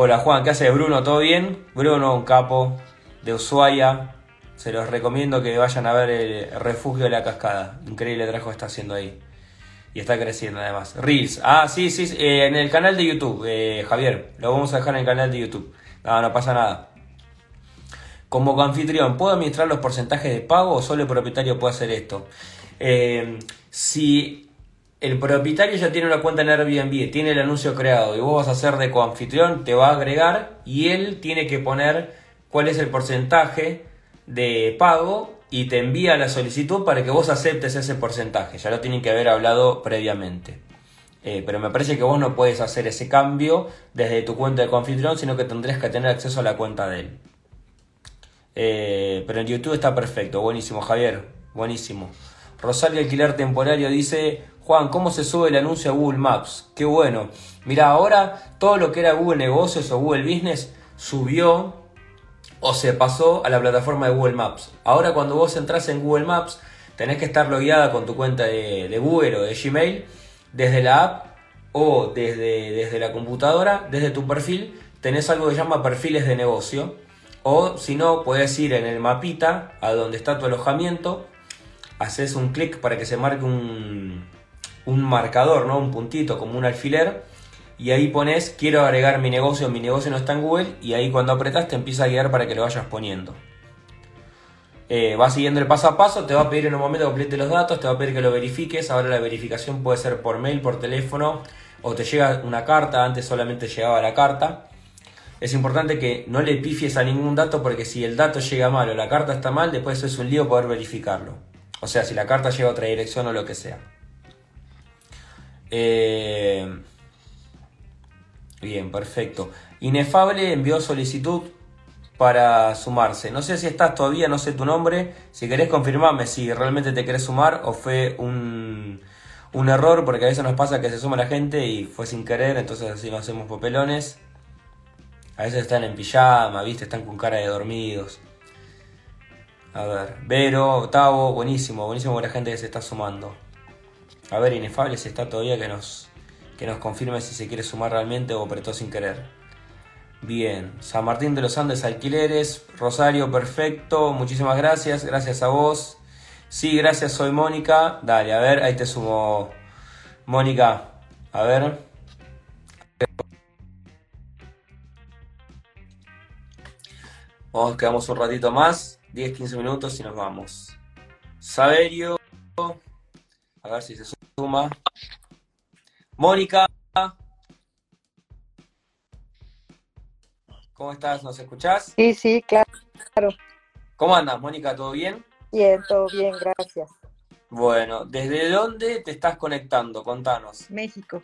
Hola Juan, ¿qué haces Bruno? ¿Todo bien? Bruno, un capo de Ushuaia. Se los recomiendo que vayan a ver el refugio de la cascada. Increíble trabajo está haciendo ahí. Y está creciendo además. Reels. Ah, sí, sí, eh, en el canal de YouTube, eh, Javier. Lo vamos a dejar en el canal de YouTube. No, no pasa nada. Como anfitrión, ¿puedo administrar los porcentajes de pago o solo el propietario puede hacer esto? Eh, si el propietario ya tiene una cuenta en Airbnb, tiene el anuncio creado y vos vas a hacer de coanfitrión, te va a agregar y él tiene que poner cuál es el porcentaje de pago y te envía la solicitud para que vos aceptes ese porcentaje. Ya lo tienen que haber hablado previamente. Eh, pero me parece que vos no puedes hacer ese cambio desde tu cuenta de Confitrión, sino que tendrías que tener acceso a la cuenta de él. Eh, pero en YouTube está perfecto, buenísimo, Javier, buenísimo. Rosario Alquiler Temporario dice, Juan, ¿cómo se sube el anuncio a Google Maps? Qué bueno. Mira, ahora todo lo que era Google Negocios o Google Business subió o se pasó a la plataforma de Google Maps. Ahora cuando vos entras en Google Maps, tenés que estar logueada con tu cuenta de, Google o de Gmail desde la app o desde, desde la computadora, desde tu perfil, tenés algo que se llama perfiles de negocio. O si no, puedes ir en el mapita a donde está tu alojamiento, haces un clic para que se marque un, un marcador, ¿no? un puntito como un alfiler, y ahí pones quiero agregar mi negocio, mi negocio no está en Google, y ahí cuando apretas te empieza a guiar para que lo vayas poniendo. Eh, va siguiendo el paso a paso, te va a pedir en un momento que complete los datos, te va a pedir que lo verifiques, ahora la verificación puede ser por mail, por teléfono, o te llega una carta, antes solamente llegaba la carta. Es importante que no le pifies a ningún dato porque si el dato llega mal o la carta está mal, después es un lío poder verificarlo. O sea, si la carta llega a otra dirección o lo que sea. Eh, bien, perfecto. Inefable envió solicitud para sumarse. No sé si estás todavía, no sé tu nombre. Si querés confirmarme si realmente te querés sumar o fue un, un error, porque a veces nos pasa que se suma la gente y fue sin querer, entonces así no hacemos papelones. A veces están en pijama, viste, están con cara de dormidos. A ver, Vero, Tavo, buenísimo, buenísimo la gente que se está sumando. A ver, Inefable si está todavía que nos, que nos confirme si se quiere sumar realmente o apretó sin querer. Bien, San Martín de los Andes Alquileres, Rosario, perfecto, muchísimas gracias, gracias a vos. Sí, gracias, soy Mónica. Dale, a ver, ahí te sumo. Mónica, a ver. Vamos, quedamos un ratito más, 10-15 minutos y nos vamos. Saberio, a ver si se suma. Mónica. ¿Cómo estás? ¿Nos escuchás? Sí, sí, claro. ¿Cómo andas, Mónica? ¿Todo bien? Bien, todo bien, gracias. Bueno, ¿desde dónde te estás conectando? Contanos. México.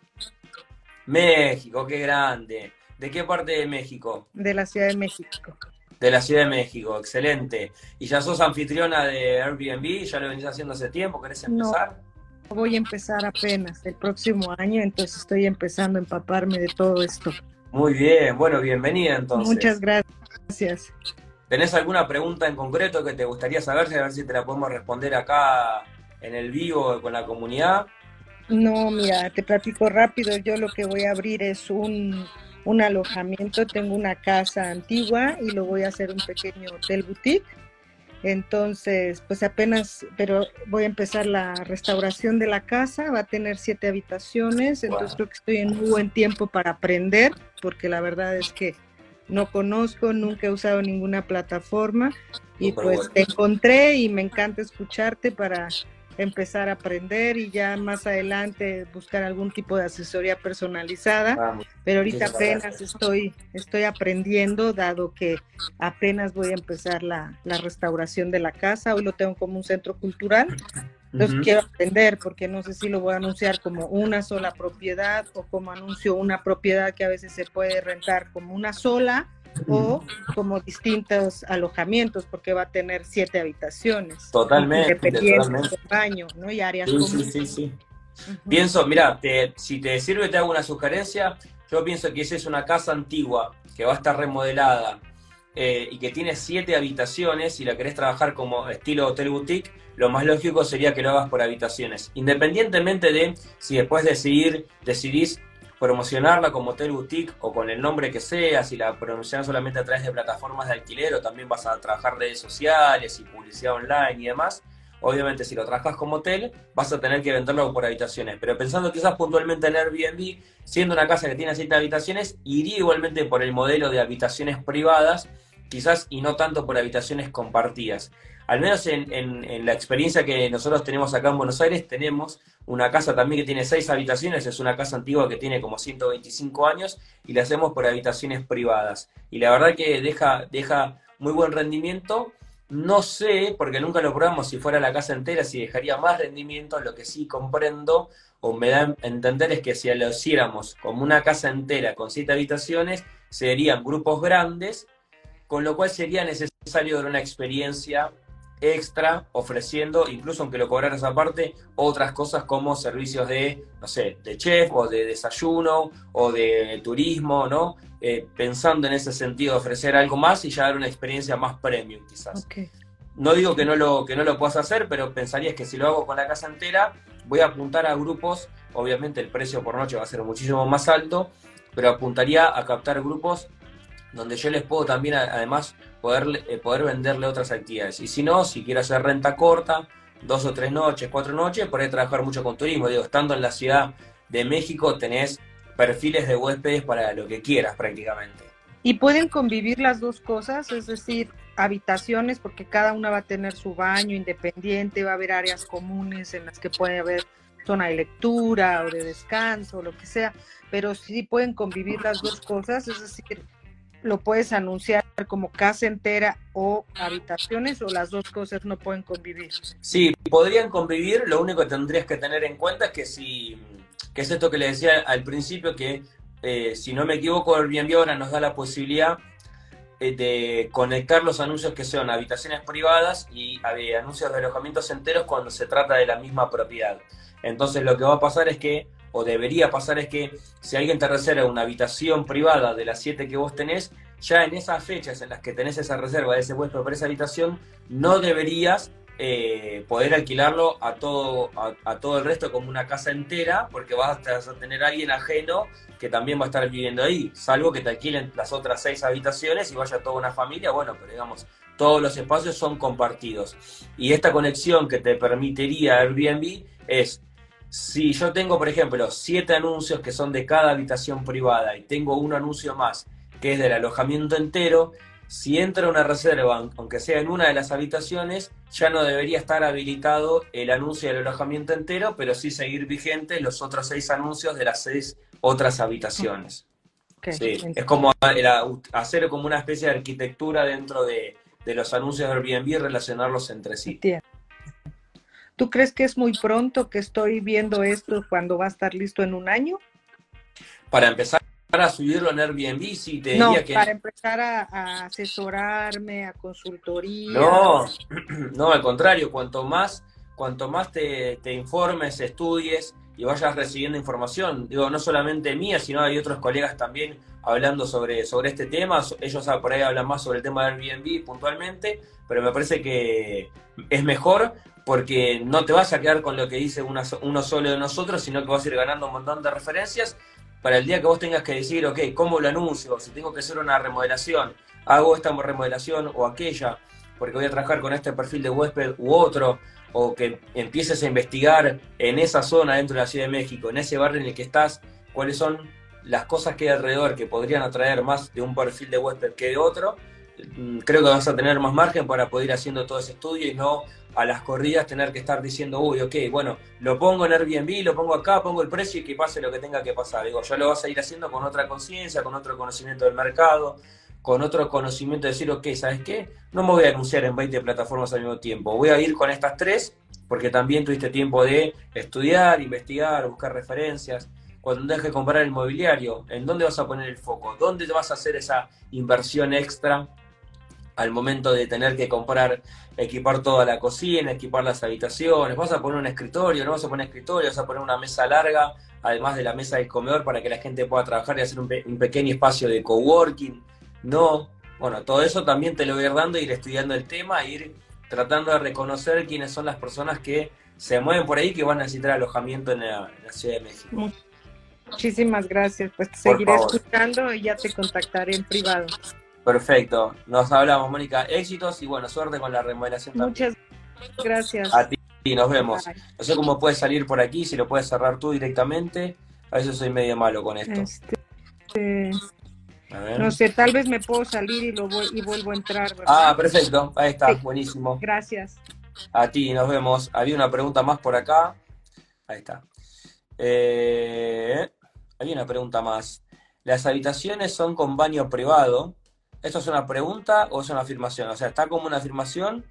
México, qué grande. ¿De qué parte de México? De la Ciudad de México. De la Ciudad de México, excelente. ¿Y ya sos anfitriona de Airbnb? ¿Ya lo venís haciendo hace tiempo? ¿Querés empezar? No, voy a empezar apenas el próximo año, entonces estoy empezando a empaparme de todo esto. Muy bien, bueno, bienvenida entonces. Muchas gracias. ¿Tenés alguna pregunta en concreto que te gustaría saber? A ver si te la podemos responder acá en el vivo con la comunidad. No, mira, te platico rápido. Yo lo que voy a abrir es un, un alojamiento. Tengo una casa antigua y lo voy a hacer un pequeño hotel boutique entonces, pues apenas, pero voy a empezar la restauración de la casa, va a tener siete habitaciones, entonces creo que estoy en muy buen tiempo para aprender, porque la verdad es que no conozco, nunca he usado ninguna plataforma y pues te encontré y me encanta escucharte para empezar a aprender y ya más adelante buscar algún tipo de asesoría personalizada. Pero ahorita apenas estoy, estoy aprendiendo, dado que apenas voy a empezar la, restauración de la casa. Hoy lo tengo como un centro cultural. Entonces quiero aprender porque no sé si lo voy a anunciar como una sola propiedad o como anuncio una propiedad que a veces se puede rentar como una sola o como distintos alojamientos, porque va a tener siete habitaciones. Totalmente. Dependiendo baño, ¿no? Y áreas sí, Sí, sí, Pienso, mira, si te sirve, te hago una sugerencia. Yo pienso que si es una casa antigua que va a estar remodelada eh, y que tiene siete habitaciones y la querés trabajar como estilo hotel boutique, lo más lógico sería que lo hagas por habitaciones. Independientemente de si después decidir, decidís promocionarla como hotel boutique o con el nombre que sea, si la promocionas solamente a través de plataformas de alquiler o también vas a trabajar redes sociales y publicidad online y demás. Obviamente, si lo trabajas como hotel, vas a tener que venderlo por habitaciones. Pero pensando quizás puntualmente en Airbnb, siendo una casa que tiene siete habitaciones, iría igualmente por el modelo de habitaciones privadas, quizás y no tanto por habitaciones compartidas al menos en, la experiencia que nosotros tenemos acá en Buenos Aires, tenemos una casa también que tiene seis habitaciones, es una casa antigua que tiene como 125 años y la hacemos por habitaciones privadas. Y la verdad que deja, deja muy buen rendimiento, No sé, porque nunca lo probamos si fuera la casa entera, si dejaría más rendimiento. Lo que sí comprendo o me da a entender es que si lo hiciéramos como una casa entera con siete habitaciones, serían grupos grandes, con lo cual sería necesario dar una experiencia extra ofreciendo, incluso aunque lo cobraras aparte, otras cosas como servicios de, no sé, de chef o de desayuno o de turismo, ¿no? Eh, pensando en ese sentido, ofrecer algo más y ya dar una experiencia más premium quizás. No digo que no, lo, que no lo puedas hacer, pero pensarías que si lo hago con la casa entera, voy a apuntar a grupos, obviamente el precio por noche va a ser muchísimo más alto, pero apuntaría a captar grupos donde yo les puedo también además poder, eh, poder venderle otras actividades. Y si no, si quiero hacer renta corta, dos o tres noches, cuatro noches, ahí trabajar mucho con turismo. Digo, estando en la Ciudad de México tenés perfiles de huéspedes para lo que quieras prácticamente. ¿Y pueden convivir las dos cosas? Es decir, habitaciones, porque cada una va a tener su baño independiente, va a haber áreas comunes en las que puede haber zona de lectura o de descanso, lo que sea, pero sí pueden convivir las dos cosas, es decir, lo puedes anunciar como casa entera o habitaciones o las dos cosas no pueden convivir. Sí, podrían convivir, lo único que tendrías que tener en cuenta es que si, que es esto que le decía al principio, que eh, si no me equivoco, Airbnb ahora nos da la posibilidad eh, de conectar los anuncios que son habitaciones privadas y eh, anuncios de alojamientos enteros cuando se trata de la misma propiedad. Entonces lo que va a pasar es que o debería pasar es que si alguien te reserva una habitación privada de las siete que vos tenés, ya en esas fechas en las que tenés esa reserva de ese puesto para esa habitación, no deberías eh, poder alquilarlo a todo, a, todo el resto como una casa entera, porque vas a, tener a alguien ajeno que también va a estar viviendo ahí, salvo que te alquilen las otras seis habitaciones y vaya toda una familia, bueno, pero digamos, todos los espacios son compartidos. Y esta conexión que te permitiría Airbnb es si yo tengo, por ejemplo, siete anuncios que son de cada habitación privada y tengo un anuncio más que es del alojamiento entero, si entra una reserva, aunque sea en una de las habitaciones, ya no debería estar habilitado el anuncio del alojamiento entero, pero sí seguir vigente los otros seis anuncios de las seis otras habitaciones. sí, es como hacer como una especie de arquitectura dentro de, de los anuncios de Airbnb y relacionarlos entre sí. ¿Tú crees que es muy pronto que estoy viendo esto cuando va a estar listo en un año? Para empezar a subirlo en Airbnb, sí, te no, diría que... para empezar a, asesorarme, a consultoría. No, no, al contrario, cuanto más, cuanto más te, te informes, estudies y vayas recibiendo información, digo, no solamente mía, sino hay otros colegas también hablando sobre, sobre este tema, ellos por ahí hablan más sobre el tema de Airbnb puntualmente, pero me parece que es mejor porque no te vas a quedar con lo que dice uno solo de nosotros, sino que vas a ir ganando un montón de referencias para el día que vos tengas que decir, ok, ¿cómo lo anuncio? Si tengo que hacer una remodelación, hago esta remodelación o aquella, porque voy a trabajar con este perfil de huésped u otro, o que empieces a investigar en esa zona dentro de la Ciudad de México, en ese barrio en el que estás, cuáles son las cosas que hay alrededor que podrían atraer más de un perfil de huésped que de otro, creo que vas a tener más margen para poder ir haciendo todo ese estudio y no a las corridas tener que estar diciendo, uy, ok, bueno, lo pongo en Airbnb, lo pongo acá, pongo el precio y que pase lo que tenga que pasar. Digo, ya lo vas a ir haciendo con otra conciencia, con otro conocimiento del mercado, con otro conocimiento de decir, ok, ¿sabes qué? No me voy a anunciar en 20 plataformas al mismo tiempo, voy a ir con estas tres porque también tuviste tiempo de estudiar, investigar, buscar referencias. Cuando dejes de comprar el mobiliario, ¿en dónde vas a poner el foco? ¿Dónde vas a hacer esa inversión extra al momento de tener que comprar, equipar toda la cocina, equipar las habitaciones, vas a poner un escritorio, no vas a poner escritorio, vas a poner una mesa larga, además de la mesa del comedor para que la gente pueda trabajar y hacer un, pequeño espacio de coworking, no, bueno, todo eso también te lo voy a ir dando, ir estudiando el tema, ir tratando de reconocer quiénes son las personas que se mueven por ahí que van a necesitar alojamiento en la, Ciudad de México. Muchísimas gracias, pues te seguiré escuchando y ya te contactaré en privado. Perfecto. Nos hablamos, Mónica. Éxitos y bueno, suerte con la remodelación Muchas gracias. A ti, nos vemos. No sé cómo puedes salir por aquí, si lo puedes cerrar tú directamente. A veces soy medio malo con esto. Este, no sé, tal vez me puedo salir y, lo voy, y vuelvo a entrar. Ah, perfecto. Ahí está, buenísimo. Gracias. A ti, nos vemos. Había una pregunta más por acá. Ahí está. Eh, había una pregunta más. Las habitaciones son con baño privado ¿Esto es una pregunta o es una afirmación? O sea, está como una afirmación,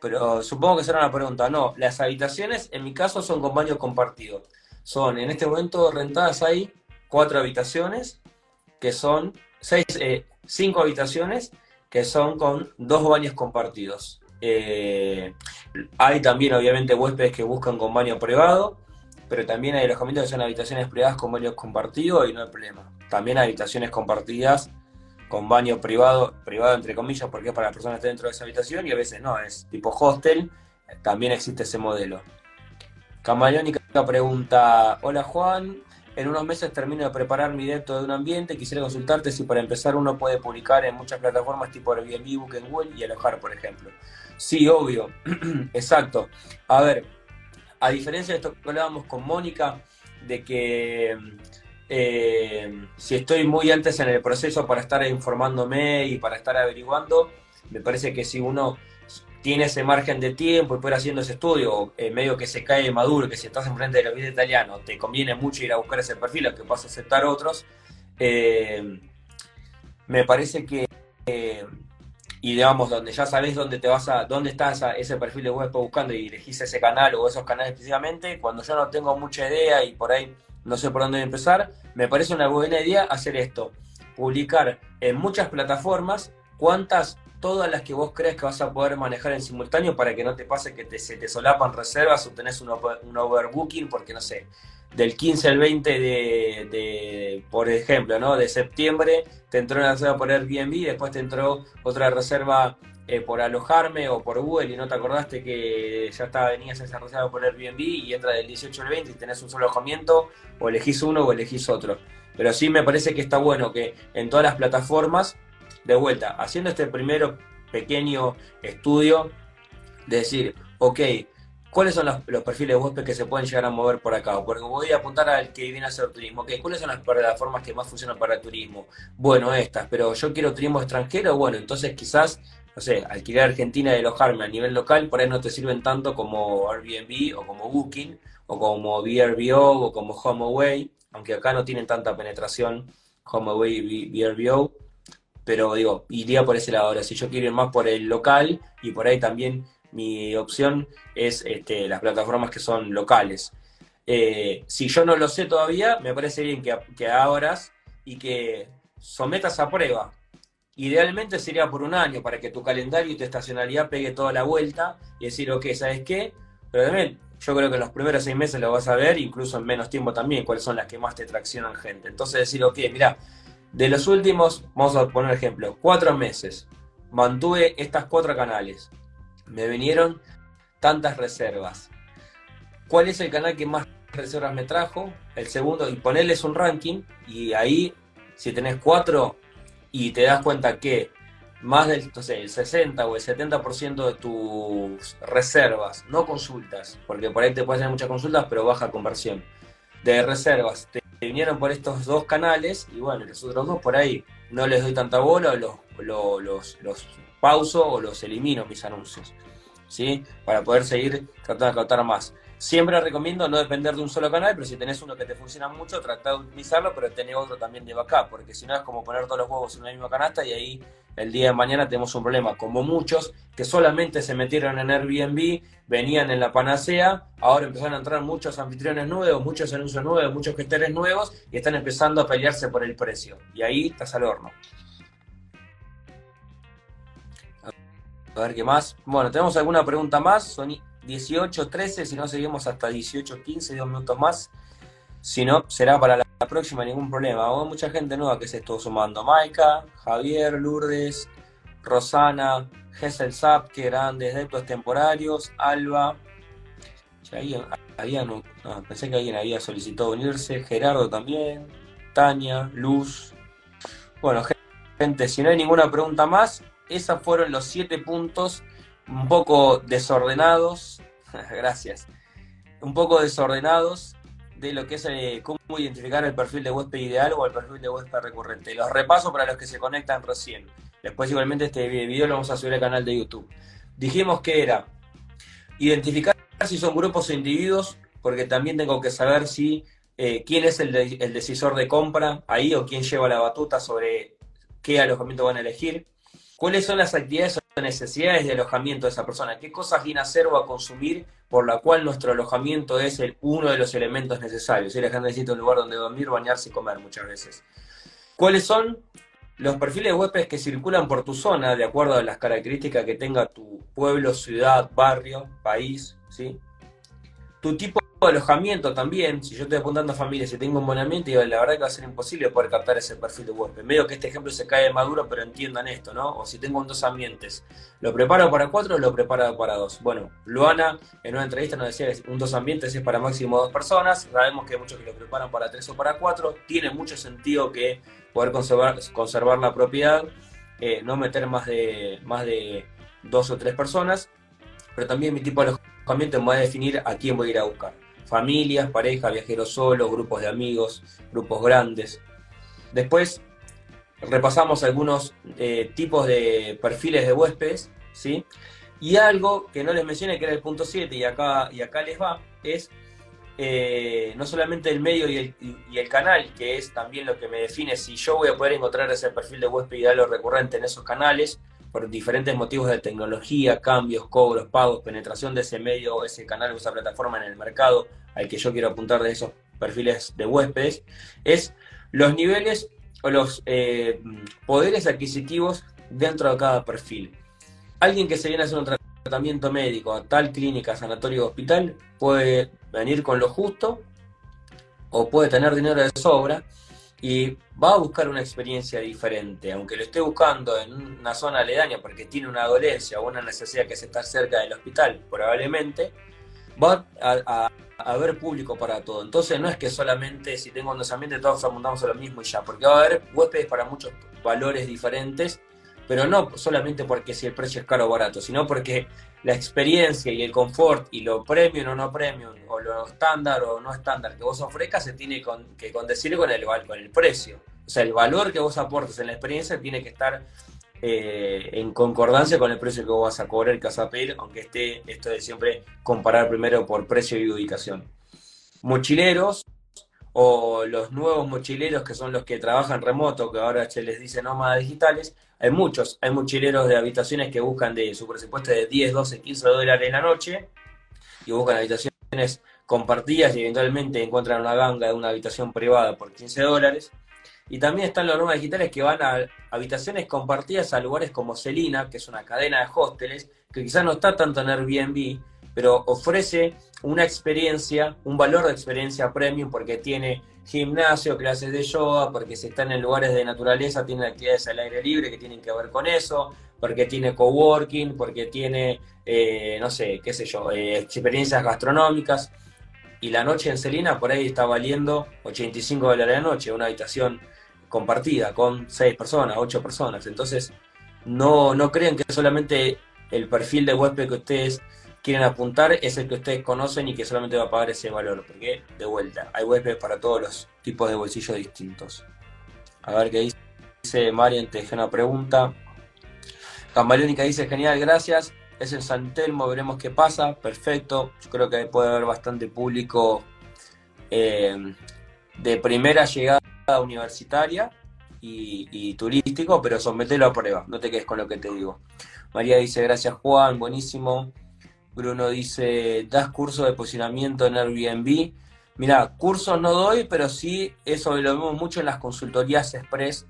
pero supongo que será una pregunta. No, las habitaciones en mi caso son con baño compartido. Son, en este momento rentadas hay cuatro habitaciones, que son seis, eh, cinco habitaciones, que son con dos baños compartidos. Eh, hay también, obviamente, huéspedes que buscan con baño privado, pero también hay alojamientos que son habitaciones privadas con baños compartidos y no hay problema. También hay habitaciones compartidas con baño privado, privado entre comillas, porque es para las personas que estén dentro de esa habitación y a veces no, es tipo hostel, también existe ese modelo. Camaleónica pregunta, hola Juan, en unos meses termino de preparar mi dentro de un ambiente, quisiera consultarte si para empezar uno puede publicar en muchas plataformas tipo Airbnb, Booking Google y alojar, por ejemplo. Sí, obvio, exacto. A ver, a diferencia de esto que hablábamos con Mónica, de que eh, si estoy muy antes en el proceso para estar informándome y para estar averiguando, me parece que si uno tiene ese margen de tiempo y puede ir haciendo ese estudio, en medio que se cae maduro, que si estás enfrente de la vida italiano, te conviene mucho ir a buscar ese perfil, aunque vas a aceptar otros, eh, me parece que, eh, y digamos, donde ya sabes dónde te vas a, dónde está ese perfil de web buscando y elegís ese canal o esos canales específicamente, cuando yo no tengo mucha idea y por ahí no sé por dónde empezar, me parece una buena idea hacer esto, publicar en muchas plataformas cuántas todas las que vos crees que vas a poder manejar en simultáneo para que no te pase que te, se te solapan reservas o tenés un, overbooking, porque no sé, del 15 al 20 de, por ejemplo, ¿no? De septiembre te entró una reserva por Airbnb, después te entró otra reserva eh, por alojarme o por Google y no te acordaste que ya estaba, venías esa reserva por Airbnb y entra del 18 al 20 y tenés un solo alojamiento, o elegís uno o elegís otro. Pero sí me parece que está bueno que en todas las plataformas de vuelta, haciendo este primero pequeño estudio, de decir, ok, ¿cuáles son los, perfiles de huésped que se pueden llegar a mover por acá? Porque voy a apuntar al que viene a hacer turismo. Ok, ¿cuáles son las plataformas que más funcionan para turismo? Bueno, estas, pero yo quiero turismo extranjero, bueno, entonces quizás, no sé, alquiler Argentina y alojarme a nivel local, por ahí no te sirven tanto como Airbnb o como Booking o como VRBO o como HomeAway, aunque acá no tienen tanta penetración HomeAway y VRBO pero digo, iría por ese lado. Ahora, si yo quiero ir más por el local, y por ahí también mi opción es este, las plataformas que son locales. Eh, si yo no lo sé todavía, me parece bien que, que abras y que sometas a prueba. Idealmente sería por un año para que tu calendario y tu estacionalidad pegue toda la vuelta y decir, ok, ¿sabes qué? Pero también yo creo que en los primeros seis meses lo vas a ver, incluso en menos tiempo también, cuáles son las que más te traccionan gente. Entonces decir, ok, mira, de los últimos, vamos a poner ejemplo, cuatro meses, mantuve estas cuatro canales. Me vinieron tantas reservas. ¿Cuál es el canal que más reservas me trajo? El segundo, y ponerles un ranking, y ahí, si tenés cuatro y te das cuenta que más del el 60 o el 70% de tus reservas, no consultas, porque por ahí te puedes hacer muchas consultas, pero baja conversión, de reservas, te vinieron por estos dos canales y bueno, los otros dos por ahí no les doy tanta bola, los, los, los, pauso o los elimino mis anuncios, ¿sí? Para poder seguir tratando de captar más. Siempre recomiendo no depender de un solo canal, pero si tenés uno que te funciona mucho, trata de optimizarlo, pero tener otro también de backup, porque si no es como poner todos los huevos en una misma canasta y ahí el día de mañana tenemos un problema, como muchos que solamente se metieron en Airbnb, venían en la panacea, ahora empezaron a entrar muchos anfitriones nuevos, muchos anuncios nuevos, muchos gestores nuevos y están empezando a pelearse por el precio. Y ahí estás al horno. A ver qué más. Bueno, ¿tenemos alguna pregunta más? Son 18, 13, si no seguimos hasta 18, 15, dos minutos más. Si no, será para la próxima, ningún problema. Hay mucha gente nueva que se estuvo sumando. Maika, Javier, Lourdes, Rosana, Gessel Zap, que eran desde temporarios, Alba. pensé que alguien había solicitado unirse. Gerardo también, Tania, Luz. Bueno, gente, si no hay ninguna pregunta más, esos fueron los siete puntos un poco desordenados, gracias, un poco desordenados de lo que es eh, cómo identificar el perfil de huésped ideal o el perfil de huésped recurrente. Los repaso para los que se conectan recién. Después igualmente este video lo vamos a subir al canal de YouTube. Dijimos que era identificar si son grupos o individuos, porque también tengo que saber si eh, quién es el, el, decisor de compra ahí o quién lleva la batuta sobre qué alojamiento van a elegir, cuáles son las actividades necesidades de alojamiento de esa persona, qué cosas viene a hacer o a consumir por la cual nuestro alojamiento es el, uno de los elementos necesarios. La gente necesita un lugar donde dormir, bañarse y comer muchas veces. ¿Cuáles son los perfiles de huéspedes que circulan por tu zona de acuerdo a las características que tenga tu pueblo, ciudad, barrio, país? ¿sí? Tu tipo alojamiento también, si yo estoy apuntando a familias y tengo un buen ambiente, la verdad que va a ser imposible poder captar ese perfil de huésped. Medio que este ejemplo se cae de maduro, pero entiendan esto, ¿no? O si tengo dos ambientes, ¿lo preparo para cuatro o lo preparo para dos? Bueno, Luana en una entrevista nos decía que un dos ambientes es para máximo dos personas, sabemos que hay muchos que lo preparan para tres o para cuatro, tiene mucho sentido que poder conservar, conservar la propiedad, eh, no meter más de, más de dos o tres personas, pero también mi tipo de alojamiento me va a definir a quién voy a ir a buscar familias, parejas, viajeros solos, grupos de amigos, grupos grandes. Después repasamos algunos eh, tipos de perfiles de huéspedes, ¿sí? Y algo que no les mencioné, que era el punto 7, y acá, y acá les va, es eh, no solamente el medio y el, y el, canal, que es también lo que me define si yo voy a poder encontrar ese perfil de huésped ideal o recurrente en esos canales, por diferentes motivos de tecnología, cambios, cobros, pagos, penetración de ese medio, ese canal esa plataforma en el mercado al que yo quiero apuntar de esos perfiles de huéspedes, es los niveles o los eh, poderes adquisitivos dentro de cada perfil. Alguien que se viene a hacer un tratamiento médico a tal clínica, sanatorio o hospital puede venir con lo justo o puede tener dinero de sobra y va a buscar una experiencia diferente, aunque lo esté buscando en una zona aledaña porque tiene una dolencia o una necesidad que se está cerca del hospital, probablemente, va a, haber público para todo. Entonces no es que solamente si tengo un desamiento todos apuntamos a lo mismo y ya, porque va a haber huéspedes para muchos valores diferentes, pero no solamente porque si el precio es caro o barato, sino porque la experiencia y el confort y lo premium o no premium, o lo estándar o no estándar que vos ofrezcas, se tiene que condecir con el, con el precio. O sea, el valor que vos aportes en la experiencia tiene que estar eh, en concordancia con el precio que vos vas a cobrar que vas a aunque esté esto de siempre comparar primero por precio y ubicación. Mochileros o los nuevos mochileros que son los que trabajan remoto, que ahora se les dice nómadas digitales, hay muchos, hay mochileros de habitaciones que buscan de su presupuesto de 10, 12, 15 dólares en la noche y buscan habitaciones compartidas y eventualmente encuentran una ganga de una habitación privada por 15 dólares. Y también están los nómadas digitales que van a habitaciones compartidas a lugares como Celina, que es una cadena de hosteles, que quizás no está tanto en Airbnb, pero ofrece una experiencia, un valor de experiencia premium porque tiene gimnasio, clases de yoga, porque si están en lugares de naturaleza, tiene actividades al aire libre que tienen que ver con eso, porque tiene coworking, porque tiene, eh, no sé, qué sé yo, eh, experiencias gastronómicas. Y la noche en Celina por ahí está valiendo 85 dólares la noche, una habitación compartida con 6 personas, 8 personas. Entonces, no, no crean que solamente el perfil de huésped que ustedes quieren apuntar es el que ustedes conocen y que solamente va a pagar ese valor, porque de vuelta, hay webs para todos los tipos de bolsillos distintos. A ver qué dice Marian, te dejé una pregunta. Camaleónica dice, genial, gracias. Es en San Telmo, veremos qué pasa. Perfecto. Yo creo que puede haber bastante público eh, de primera llegada universitaria y, y, turístico, pero sometelo a prueba, no te quedes con lo que te digo. María dice, gracias Juan, buenísimo. Bruno dice, ¿das curso de posicionamiento en Airbnb? Mira, cursos no doy, pero sí eso lo vemos mucho en las consultorías express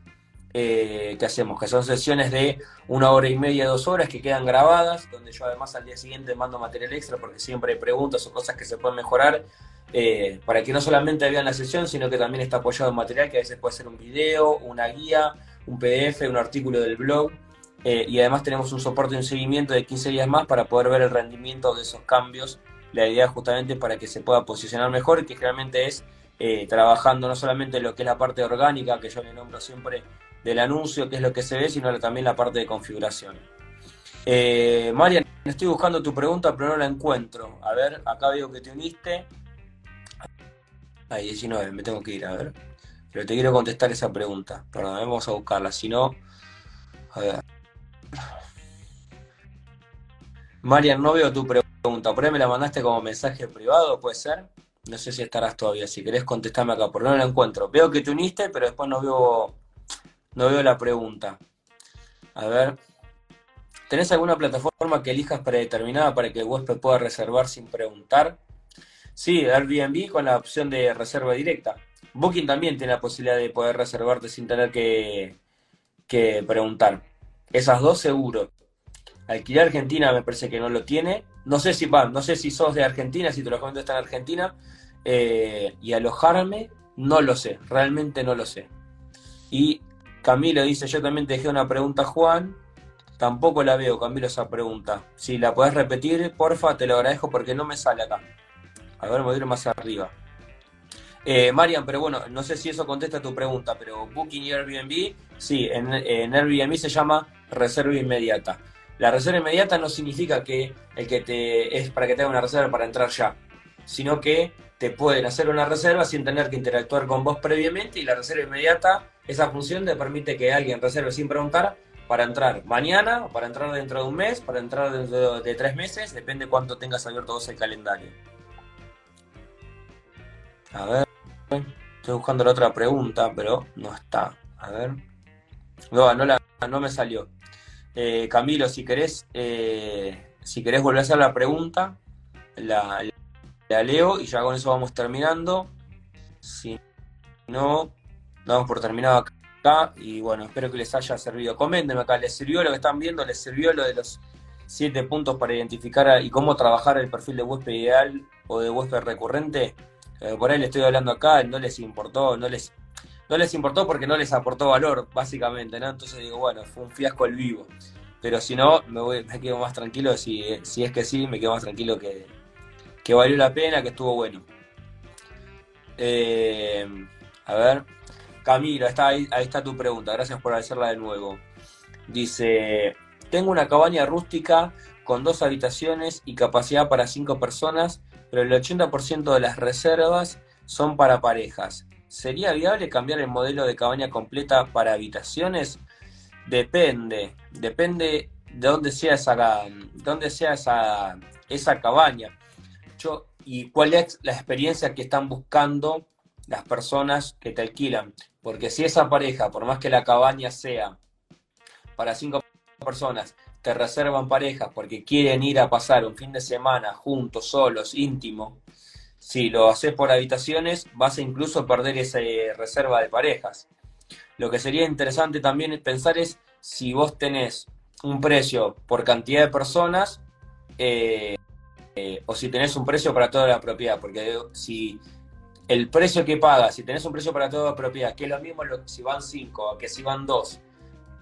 eh, que hacemos, que son sesiones de una hora y media, dos horas que quedan grabadas, donde yo además al día siguiente mando material extra porque siempre hay preguntas o cosas que se pueden mejorar, eh, para que no solamente vean la sesión, sino que también está apoyado en material que a veces puede ser un video, una guía, un PDF, un artículo del blog. Eh, y además tenemos un soporte y un seguimiento de 15 días más para poder ver el rendimiento de esos cambios. La idea justamente para que se pueda posicionar mejor, que realmente es eh, trabajando no solamente lo que es la parte orgánica, que yo le nombro siempre del anuncio, que es lo que se ve, sino también la parte de configuración. Eh, Marian, estoy buscando tu pregunta, pero no la encuentro. A ver, acá veo que te uniste. Ay, 19, me tengo que ir, a ver. Pero te quiero contestar esa pregunta. Perdón, vamos a buscarla. Si no, a ver. Marian, no veo tu pregunta. Por ahí me la mandaste como mensaje privado, ¿puede ser? No sé si estarás todavía. Si querés contestarme acá, porque no la encuentro. Veo que te uniste, pero después no veo No veo la pregunta. A ver. ¿Tenés alguna plataforma que elijas predeterminada para que el huésped pueda reservar sin preguntar? Sí, Airbnb con la opción de reserva directa. Booking también tiene la posibilidad de poder reservarte sin tener que, que preguntar. Esas dos seguro. Alquiler Argentina me parece que no lo tiene. No sé si va, no sé si sos de Argentina, si tu alojamiento está en Argentina. Eh, y alojarme, no lo sé, realmente no lo sé. Y Camilo dice, yo también te dejé una pregunta, Juan. Tampoco la veo, Camilo, esa pregunta. Si la podés repetir, porfa, te lo agradezco porque no me sale acá. A ver, me voy a ir más arriba. Eh, Marian, pero bueno, no sé si eso contesta tu pregunta, pero Booking y Airbnb, sí, en, en, Airbnb se llama reserva inmediata. La reserva inmediata no significa que el que te es para que te haga una reserva para entrar ya, sino que te pueden hacer una reserva sin tener que interactuar con vos previamente y la reserva inmediata, esa función te permite que alguien reserve sin preguntar para entrar mañana, para entrar dentro de un mes, para entrar dentro de tres meses, depende cuánto tengas abierto vos el calendario. A ver, estoy buscando la otra pregunta, pero no está. A ver. No, no, me salió. Eh, Camilo, si querés, eh, si querés volver a hacer la pregunta, la, leo y ya con eso vamos terminando. Si no, damos por terminado acá. Y bueno, espero que les haya servido. Coméntenme acá, ¿les sirvió lo que están viendo? ¿Les sirvió lo de los siete puntos para identificar y cómo trabajar el perfil de huésped ideal o de huésped recurrente? Eh, por ahí les estoy hablando acá, no les importó, no les, no les importó porque no les aportó valor, básicamente, ¿no? Entonces digo, bueno, fue un fiasco el vivo. Pero si no, me, voy, me quedo más tranquilo. Si, si es que sí, me quedo más tranquilo que, que valió la pena, que estuvo bueno. Eh, a ver, Camilo, está ahí, está tu pregunta, gracias por hacerla de nuevo. Dice, tengo una cabaña rústica con dos habitaciones y capacidad para cinco personas, pero el 80% de las reservas son para parejas. ¿Sería viable cambiar el modelo de cabaña completa para habitaciones? Depende, depende de dónde sea esa, dónde sea esa, esa cabaña y cuál es la experiencia que están buscando las personas que te alquilan. Porque si esa pareja, por más que la cabaña sea para cinco personas, te reservan parejas porque quieren ir a pasar un fin de semana juntos, solos, íntimo, si lo haces por habitaciones, vas a incluso perder esa reserva de parejas. Lo que sería interesante también pensar es si vos tenés un precio por cantidad de personas, eh, eh, o si tenés un precio para toda la propiedad, porque si el precio que pagas, si tenés un precio para toda la propiedad, que es lo mismo si van cinco que si van dos,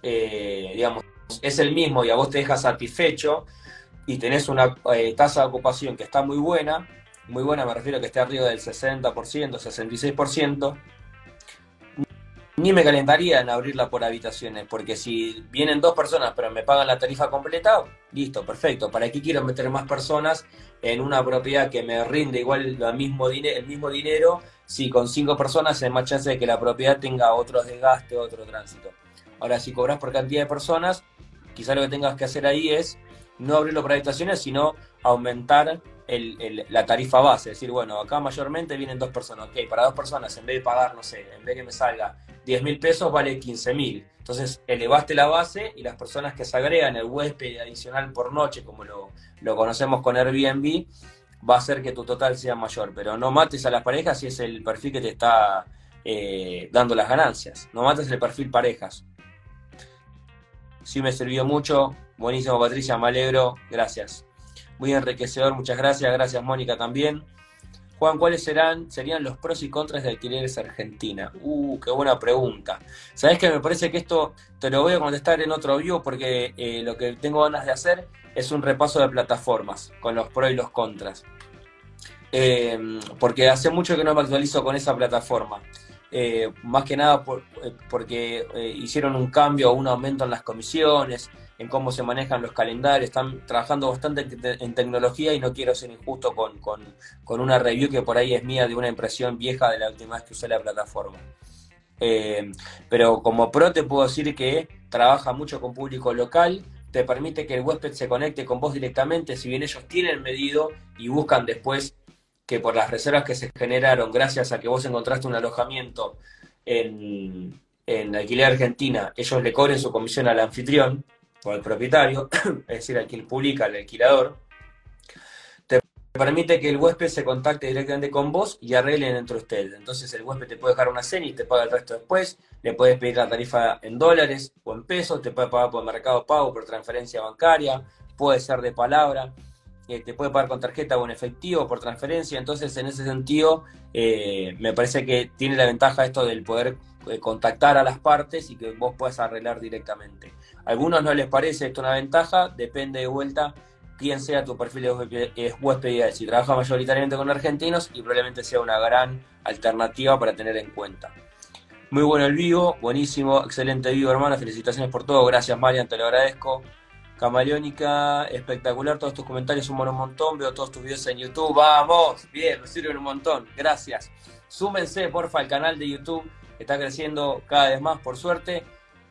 eh, digamos, es el mismo y a vos te deja satisfecho y tenés una eh, tasa de ocupación que está muy buena, muy buena me refiero a que esté arriba del 60%, 66%, ni me calentaría en abrirla por habitaciones, porque si vienen dos personas pero me pagan la tarifa completa, listo, perfecto. ¿Para qué quiero meter más personas en una propiedad que me rinde igual el mismo, el mismo dinero si con cinco personas hay más chance de que la propiedad tenga otro desgaste, otro tránsito? Ahora, si cobras por cantidad de personas, quizá lo que tengas que hacer ahí es no abrirlo por habitaciones, sino aumentar la tarifa base. Es decir, bueno, acá mayormente vienen dos personas. Ok, para dos personas, en vez de pagar, no sé, en vez que me salga 10 mil pesos, vale 15 mil. Entonces, elevaste la base y las personas que se agregan el huésped adicional por noche, como lo, conocemos con Airbnb, va a hacer que tu total sea mayor. Pero no mates a las parejas si es el perfil que te está eh, dando las ganancias. No mates el perfil parejas. Sí me sirvió mucho. Buenísimo, Patricia, me alegro. Gracias muy enriquecedor, muchas gracias, gracias Mónica también. Juan, ¿cuáles serán, serían los pros y contras de alquileres Argentina? Uh, qué buena pregunta. Sabes que me parece que esto te lo voy a contestar en otro vivo porque eh, lo que tengo ganas de hacer es un repaso de plataformas con los pros y los contras. Eh, porque hace mucho que no me actualizo con esa plataforma. Eh, más que nada porque hicieron un cambio o un aumento en las comisiones, en cómo se manejan los calendarios, están trabajando bastante en tecnología y no quiero ser injusto con, con, una review que por ahí es mía de una impresión vieja de la última vez que usé la plataforma. Eh, pero como pro te puedo decir que trabaja mucho con público local, te permite que el huésped se conecte con vos directamente, si bien ellos tienen medido y buscan después que por las reservas que se generaron gracias a que vos encontraste un alojamiento en, en alquiler Argentina ellos le cobren su comisión al anfitrión o al propietario, es decir, al quien publica, al alquilador, te permite que el huésped se contacte directamente con vos y arreglen entre ustedes. Entonces el huésped te puede dejar una cena y te paga el resto después, le puedes pedir la tarifa en dólares o en pesos, te puede pagar por mercado pago, por transferencia bancaria, puede ser de palabra. Eh, te puede pagar con tarjeta o en efectivo, por transferencia. Entonces, en ese sentido, eh, me parece que tiene la ventaja esto del poder eh, contactar a las partes y que vos puedas arreglar directamente. A algunos no les parece esto una ventaja, depende de vuelta quién sea tu perfil de huésped. Si trabaja mayoritariamente con argentinos y probablemente sea una gran alternativa para tener en cuenta. Muy bueno el vivo, buenísimo, excelente vivo hermano, felicitaciones por todo, gracias Marian, te lo agradezco. Camaleónica, espectacular, todos tus comentarios suman un montón, veo todos tus videos en YouTube, vamos, bien, me sirven un montón, gracias. Súmense, porfa, al canal de YouTube, está creciendo cada vez más, por suerte.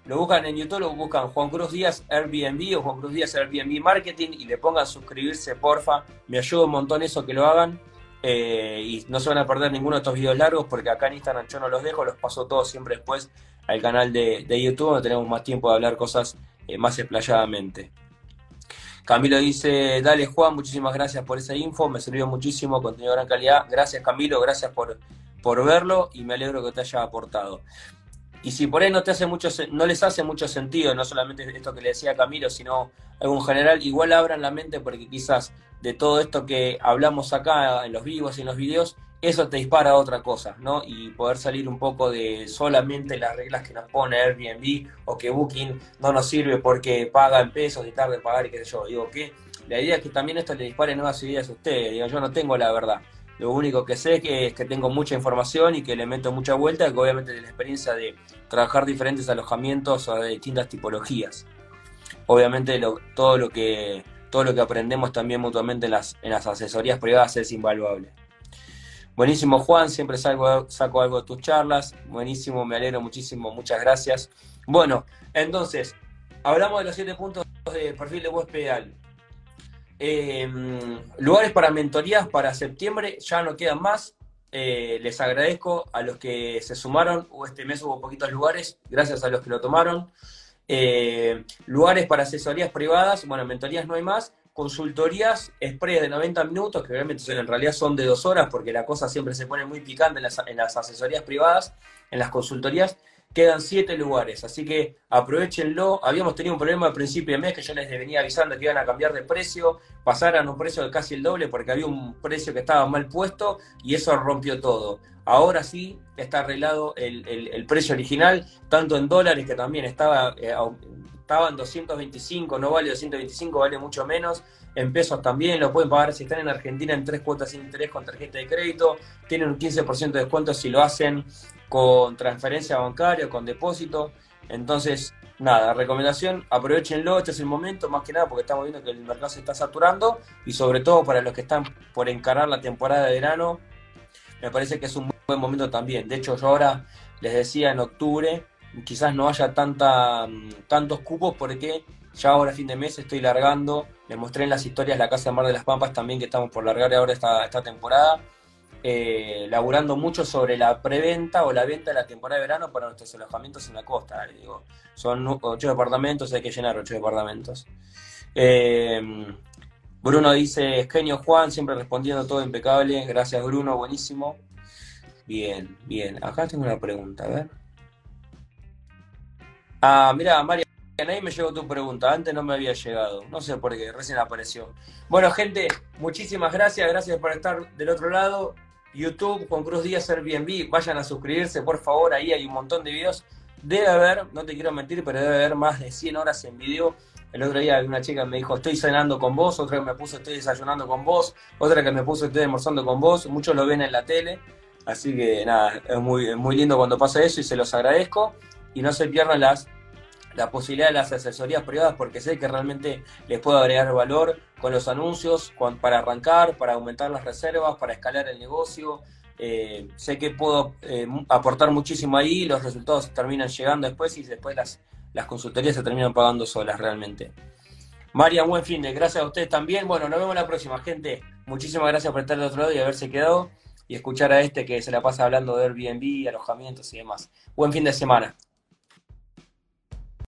Lo buscan en YouTube, lo buscan Juan Cruz Díaz Airbnb o Juan Cruz Díaz Airbnb Marketing y le pongan suscribirse, porfa, me ayuda un montón eso que lo hagan. Eh, y no se van a perder ninguno de estos videos largos porque acá en Instagram yo no los dejo, los paso todos siempre después al canal de, de YouTube donde tenemos más tiempo de hablar cosas eh, más explayadamente. Camilo dice, dale Juan, muchísimas gracias por esa info, me sirvió muchísimo, contenido de gran calidad. Gracias Camilo, gracias por, por verlo y me alegro que te haya aportado. Y si por ahí no, te hace mucho, no les hace mucho sentido, no solamente esto que le decía Camilo, sino algo en general, igual abran la mente porque quizás de todo esto que hablamos acá en los vivos y en los videos, eso te dispara a otra cosa, ¿no? Y poder salir un poco de solamente las reglas que nos pone Airbnb o que Booking no nos sirve porque paga en pesos y tarde de pagar y qué sé yo. Digo que la idea es que también esto le dispare nuevas ideas a ustedes. Digo, yo no tengo la verdad. Lo único que sé es que, tengo mucha información y que le meto mucha vuelta, que obviamente de la experiencia de trabajar diferentes alojamientos o de distintas tipologías. Obviamente todo, lo que, todo lo que aprendemos también mutuamente en las, en las asesorías privadas es invaluable. Buenísimo, Juan, siempre saco algo de tus charlas. Buenísimo, me alegro muchísimo, muchas gracias. Bueno, entonces, hablamos de los siete puntos de perfil de huésped ideal. Em, lugares para mentorías para septiembre ya no quedan más. Eh, les agradezco a los que se sumaron. Este mes hubo poquitos lugares, gracias a los que lo tomaron. Eh, lugares para asesorías privadas, bueno, mentorías no hay más consultorías express de 90 minutos, que realmente en realidad son de dos horas, porque la cosa siempre se pone muy picante en las, en las asesorías privadas, en las consultorías, quedan siete lugares, así que aprovechenlo. Habíamos tenido un problema al principio de mes que yo les venía avisando que iban a cambiar de precio, pasaran un precio de casi el doble porque había un precio que estaba mal puesto y eso rompió todo. Ahora sí está arreglado el, el, precio original, tanto en dólares que también estaba eh, estaban 225, no vale 225, vale mucho menos. En pesos también lo pueden pagar si están en Argentina en tres cuotas sin interés con tarjeta de crédito. Tienen un 15% de descuento si lo hacen con transferencia bancaria con depósito. Entonces, nada, recomendación, aprovechenlo, este es el momento, más que nada porque estamos viendo que el mercado se está saturando y sobre todo para los que están por encarar la temporada de verano, me parece que es un buen momento también. De hecho, yo ahora les decía en octubre, quizás no haya tanta, mm, tantos cupos porque ya ahora fin de mes estoy largando, les mostré en las historias la Casa de Mar de las Pampas también que estamos por largar ahora esta, esta temporada, eh, laburando mucho sobre la preventa o la venta de la temporada de verano para nuestros alojamientos en la costa. digo, son ocho departamentos, hay que llenar ocho departamentos. Eh, Bruno dice, genio Juan, siempre respondiendo todo impecable. Gracias Bruno, buenísimo. Bien, bien. Acá tengo una pregunta, a ver. Ah, mira, María, ahí me llegó tu pregunta. Antes no me había llegado. No sé por qué, recién apareció. Bueno, gente, muchísimas gracias. Gracias por estar del otro lado. YouTube, con Cruz Díaz Airbnb. Vayan a suscribirse, por favor. Ahí hay un montón de videos. Debe haber, no te quiero mentir, pero debe haber más de 100 horas en video. El otro día una chica me dijo, estoy cenando con vos. Otra que me puso, estoy desayunando con vos. Otra que me puso, estoy almorzando con vos. Muchos lo ven en la tele. Así que nada, es muy, muy lindo cuando pasa eso y se los agradezco y no se pierdan las, la posibilidad de las asesorías privadas porque sé que realmente les puedo agregar valor con los anuncios, para arrancar, para aumentar las reservas, para escalar el negocio. Eh, sé que puedo eh, aportar muchísimo ahí, los resultados terminan llegando después y después las, las consultorías se terminan pagando solas realmente. María, buen fin de, gracias a ustedes también. Bueno, nos vemos la próxima, gente. Muchísimas gracias por estar del otro lado y haberse quedado y escuchar a este que se la pasa hablando de Airbnb, alojamientos y demás. Buen fin de semana.